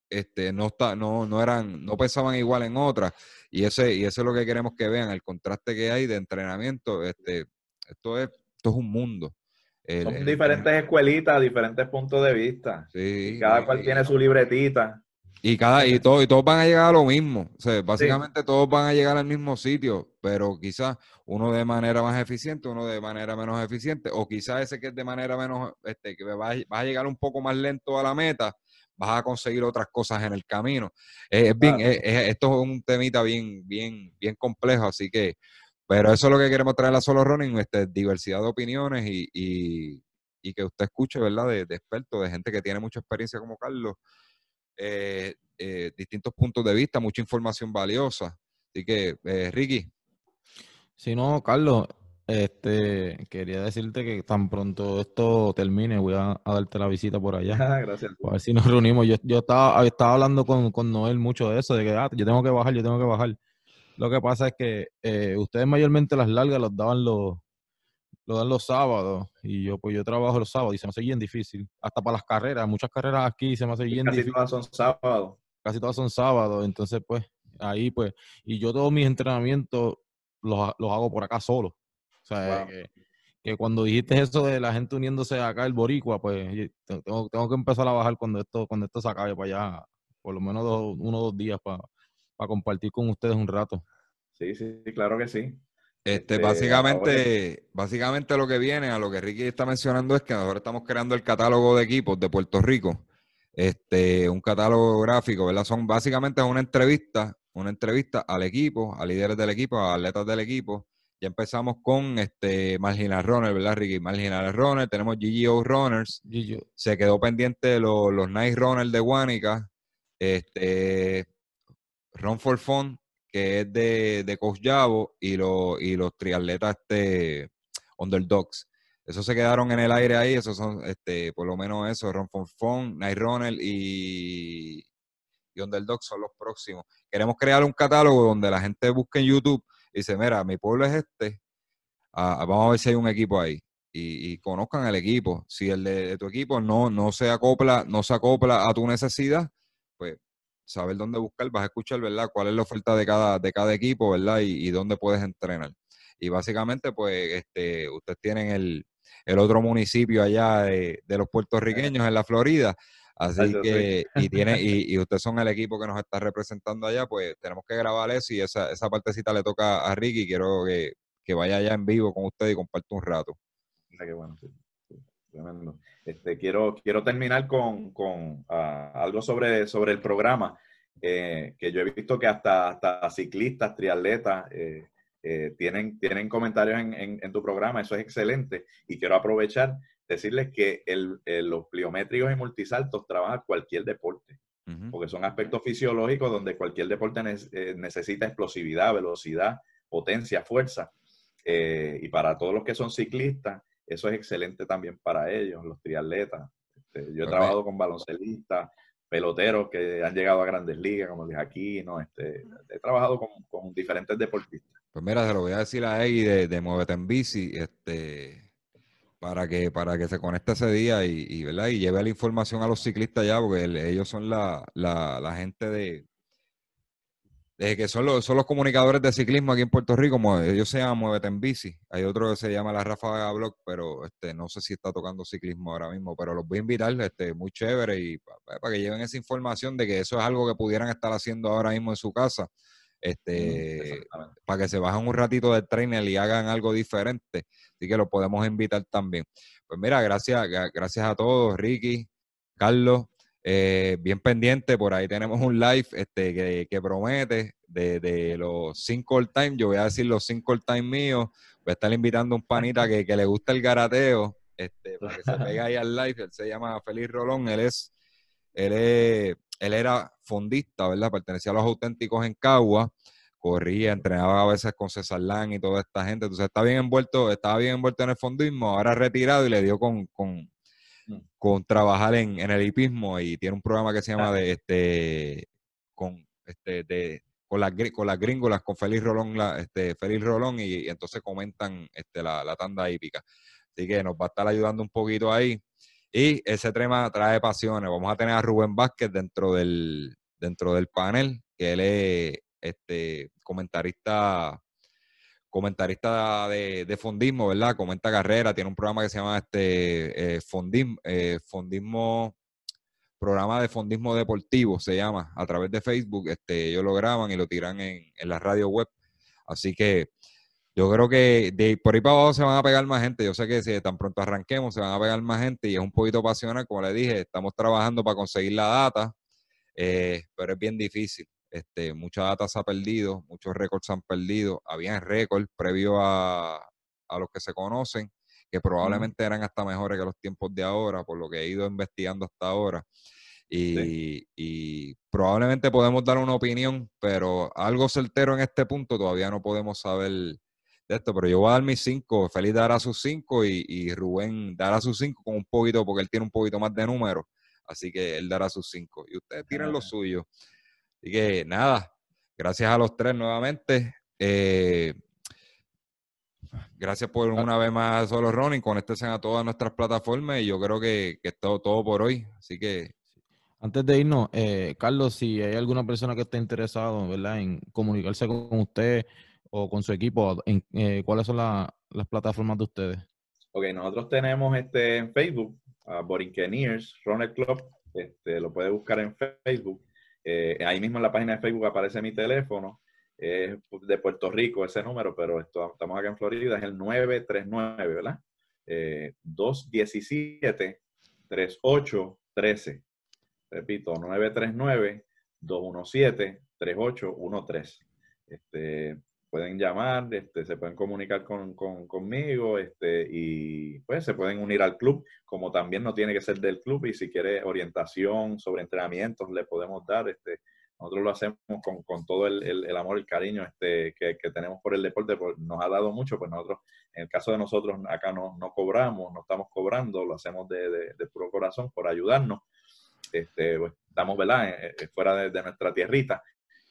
[SPEAKER 1] este, no, está, no, no, eran, no pensaban igual en otras. Y ese, y eso es lo que queremos que vean, el contraste que hay de entrenamiento. Este, esto es esto es un mundo.
[SPEAKER 3] Son diferentes escuelitas, diferentes puntos de vista. Sí, cada cual tiene su libretita.
[SPEAKER 1] Y cada y, todo, y todos van a llegar a lo mismo. O sea, básicamente todos van a llegar al mismo sitio, pero quizás uno de manera más eficiente, uno de manera menos eficiente, o quizás ese que es de manera menos, este, que vas, a llegar un poco más lento a la meta, vas a conseguir otras cosas en el camino. es bien, esto es un temita bien, bien, bien complejo, así que, pero eso es lo que queremos traer a Solo Running, este, diversidad de opiniones y, y, y que usted escuche, ¿verdad? De, de expertos, de gente que tiene mucha experiencia como Carlos eh, eh, distintos puntos de vista, mucha información valiosa. Así que, eh, Ricky.
[SPEAKER 2] Si no, Carlos, este, quería decirte que tan pronto esto termine, voy a, darte la visita por allá. [LAUGHS]
[SPEAKER 3] Gracias.
[SPEAKER 2] A ver si nos reunimos. Yo, yo estaba, estaba hablando con, con, Noel mucho de eso, de que ah, yo tengo que bajar, yo tengo que bajar. Lo que pasa es que ustedes mayormente las largas los daban los, lo dan los sábados y yo pues yo trabajo los sábados y se me hace bien difícil. Hasta para las carreras, muchas carreras aquí se me hace bien
[SPEAKER 3] difícil. Casi todas son sábados.
[SPEAKER 2] Casi todas son sábados, entonces pues ahí pues, y yo todos mis entrenamientos los, los hago por acá solo. O sea, que, cuando dijiste eso de la gente uniéndose acá el boricua, pues tengo, tengo que empezar a bajar cuando esto, cuando esto se acabe para allá, por lo menos uno o dos días para, para compartir con ustedes un rato.
[SPEAKER 3] Sí, sí, claro que sí.
[SPEAKER 1] Este, básicamente, básicamente lo que viene a lo que Ricky está mencionando es que nosotros estamos creando el catálogo de equipos de Puerto Rico. Este, un catálogo gráfico, ¿verdad? Son básicamente una entrevista, una entrevista al equipo, a líderes del equipo, a atletas del equipo. Ya empezamos con este Marginal Runner, ¿verdad, Ricky? Marginal Runner, tenemos GGO Runners. Se quedó pendiente los, los Nice Runners de Guanica. Este, Run for Fun, que es de, de Coach y, y los triatletas este, underdogs. Esos se quedaron en el aire ahí, esos son, este, por lo menos eso, Ron Fonfon, Night Runner y, y Underdogs son los próximos. Queremos crear un catálogo donde la gente busque en YouTube y dice, mira, mi pueblo es este, ah, vamos a ver si hay un equipo ahí. Y, conozcan el equipo. Si el de, de, tu equipo no, no se acopla, no se acopla a tu necesidad, pues saber dónde buscar, vas a escuchar, ¿verdad? Cuál es la oferta de cada, de cada equipo, ¿verdad? Y, dónde puedes entrenar. Y básicamente, pues, este, ustedes tienen el, otro municipio allá de, los puertorriqueños en la Florida. Así que, y tiene, [LAUGHS] y, y, ustedes son el equipo que nos está representando allá, pues tenemos que grabar eso y esa, esa partecita le toca a Ricky. Quiero que, vaya allá en vivo con ustedes y comparte un rato.
[SPEAKER 3] Qué bueno, este, quiero, quiero terminar con, ah, algo sobre, sobre el programa, eh, que yo he visto que hasta, hasta ciclistas, triatletas, eh, eh, tienen, tienen comentarios en, tu programa, eso es excelente. Y quiero aprovechar, decirles que el, los pliométricos y multisaltos trabajan cualquier deporte, porque son aspectos fisiológicos donde cualquier deporte necesita explosividad, velocidad, potencia, fuerza. y para todos los que son ciclistas, eso es excelente también para ellos, los triatletas. Este, yo he trabajado con baloncelistas, peloteros que han llegado a grandes ligas, como dije aquí, ¿no? Este, he trabajado con, diferentes deportistas.
[SPEAKER 1] Pues mira, se lo voy a decir a Eggy de, de Muévete en Bici, este, para que, para que se conecte ese día y, ¿verdad? y lleve la información a los ciclistas ya, porque ellos son la, la gente de, desde que son los, son los comunicadores de ciclismo aquí en Puerto Rico, ellos se llaman Muévete en Bici. Hay otro que se llama La Rafa Blog, pero este, no sé si está tocando ciclismo ahora mismo, pero los voy a invitar, este, muy chévere, y para que lleven esa información de que eso es algo que pudieran estar haciendo ahora mismo en su casa, este, para que se bajen un ratito del trainer y hagan algo diferente. Así que lo podemos invitar también. Pues mira, gracias, gracias a todos, Ricky, Carlos, eh, bien pendiente, por ahí tenemos un live este, que, promete de, los cinco all time. Yo voy a decir los cinco all time míos. Voy a estar invitando a un panita que, le gusta el garateo, este, para que se [LAUGHS] pegue ahí al live. Él se llama Félix Rolón. Él es, él es, él era fondista, ¿verdad? Pertenecía a los auténticos en Cagua. Corría, entrenaba a veces con César Lang y toda esta gente. Entonces está bien envuelto, estaba bien envuelto en el fondismo, ahora retirado y le dio con, con con trabajar en, el hipismo y tiene un programa que se llama de este con este de con las con las gringolas con Félix Rolón este Félix Rolón y, entonces comentan este la, tanda hípica. Así que nos va a estar ayudando un poquito ahí. Y ese tema trae pasiones. Vamos a tener a Rubén Vázquez dentro del dentro del panel que él es este comentarista comentarista de, fondismo, ¿verdad? Comenta carrera, tiene un programa que se llama este eh, eh, Fondismo, programa de fondismo deportivo, se llama, a través de Facebook. Este, ellos lo graban y lo tiran en, en la radio web. Así que yo creo que de por ahí para abajo se van a pegar más gente. Yo sé que si tan pronto arranquemos, se van a pegar más gente y es un poquito pasional, como le dije, estamos trabajando para conseguir la data, eh, pero es bien difícil. Este, mucha data se ha perdido, muchos récords se han perdido. Habían récords previos a, a, los que se conocen, que probablemente eran hasta mejores que los tiempos de ahora, por lo que he ido investigando hasta ahora. Y, y, probablemente podemos dar una opinión, pero algo certero en este punto todavía no podemos saber de esto. Pero yo voy a dar mis cinco, Feliz dará sus cinco y, y Rubén dará sus cinco con un poquito, porque él tiene un poquito más de números, así que él dará sus cinco. Y ustedes tienen lo suyo. Así que nada, gracias a los tres nuevamente. Eh, gracias por una vez más solo Ronnie, conéctense a todas nuestras plataformas y yo creo que, que es todo, todo por hoy. Así que
[SPEAKER 2] antes de irnos, eh, Carlos, si hay alguna persona que esté interesado ¿verdad? en comunicarse con usted o con su equipo, en, eh, ¿cuáles son las plataformas de ustedes?
[SPEAKER 3] Ok, nosotros tenemos este en Facebook, uh, Borinqueniers, Runner Club, este, lo puede buscar en Facebook. Eh, ahí mismo en la página de Facebook aparece mi teléfono. Es de Puerto Rico ese número, pero estamos acá en Florida, es el 939, ¿verdad? 217-3813. Repito, 939-217-3813. Este, pueden llamar, este, se pueden comunicar con, conmigo este, y pues se pueden unir al club, como también no tiene que ser del club y si quiere orientación sobre entrenamientos le podemos dar. Este, nosotros lo hacemos con, todo el, el, amor, el cariño este, que, tenemos por el deporte, pues nos ha dado mucho, pues nosotros, en el caso de nosotros, acá no, no cobramos, no estamos cobrando, lo hacemos de, de, puro corazón por ayudarnos. Este, pues, estamos ¿verdad? Eh, eh, fuera de, de, nuestra tierrita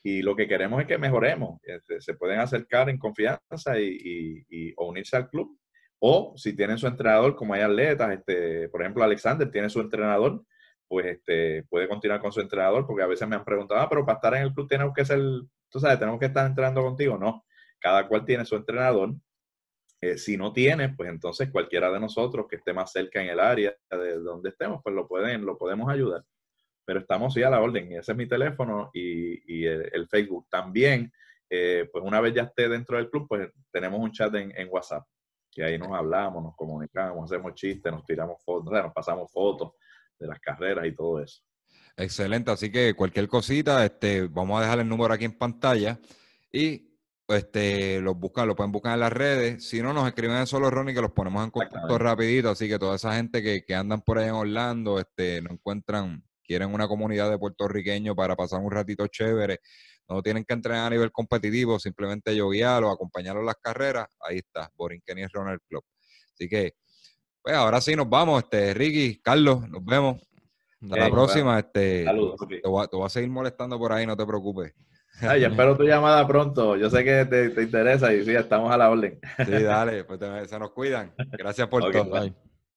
[SPEAKER 3] y lo que queremos es que mejoremos. Este, se pueden acercar en confianza y, o unirse al club. O si tienen su entrenador, como hay atletas, este, por ejemplo, Alexander tiene su entrenador, pues este, puede continuar con su entrenador, porque a veces me han preguntado, ah, pero para estar en el club tenemos que ser, tú sabes, tenemos que estar entrenando contigo. No, cada cual tiene su entrenador. Eh, si no tiene, pues entonces cualquiera de nosotros que esté más cerca en el área de donde estemos, pues lo, pueden, lo podemos ayudar pero estamos sí a la orden. Y ese es mi teléfono y, el, Facebook. También, eh, pues una vez ya esté dentro del club, pues tenemos un chat en, WhatsApp, que ahí nos hablamos, nos comunicamos, hacemos chistes, nos tiramos fotos, nos pasamos fotos de las carreras y todo eso.
[SPEAKER 1] Excelente, así que cualquier cosita, este, vamos a dejar el número aquí en pantalla y este, los buscan, lo pueden buscar en las redes. Si no, nos escriben en solo Ronnie que los ponemos en contacto rapidito. Así que toda esa gente que, que andan por ahí en Orlando, este, no encuentran quieren una comunidad de puertorriqueños para pasar un ratito chévere, no tienen que entrenar a nivel competitivo, simplemente yo guiarlo, acompañarlo en las carreras, ahí está, Borinquen y Runner Club. Así que, pues ahora sí nos vamos, este, Ricky, Carlos, nos vemos. Hasta la próxima, este, Saludos, te, voy a, seguir molestando por ahí, no te preocupes.
[SPEAKER 3] Ay, espero tu llamada pronto. Yo sé que te, interesa y sí, estamos a la orden.
[SPEAKER 1] Sí, dale, pues se nos cuidan. Gracias por todo.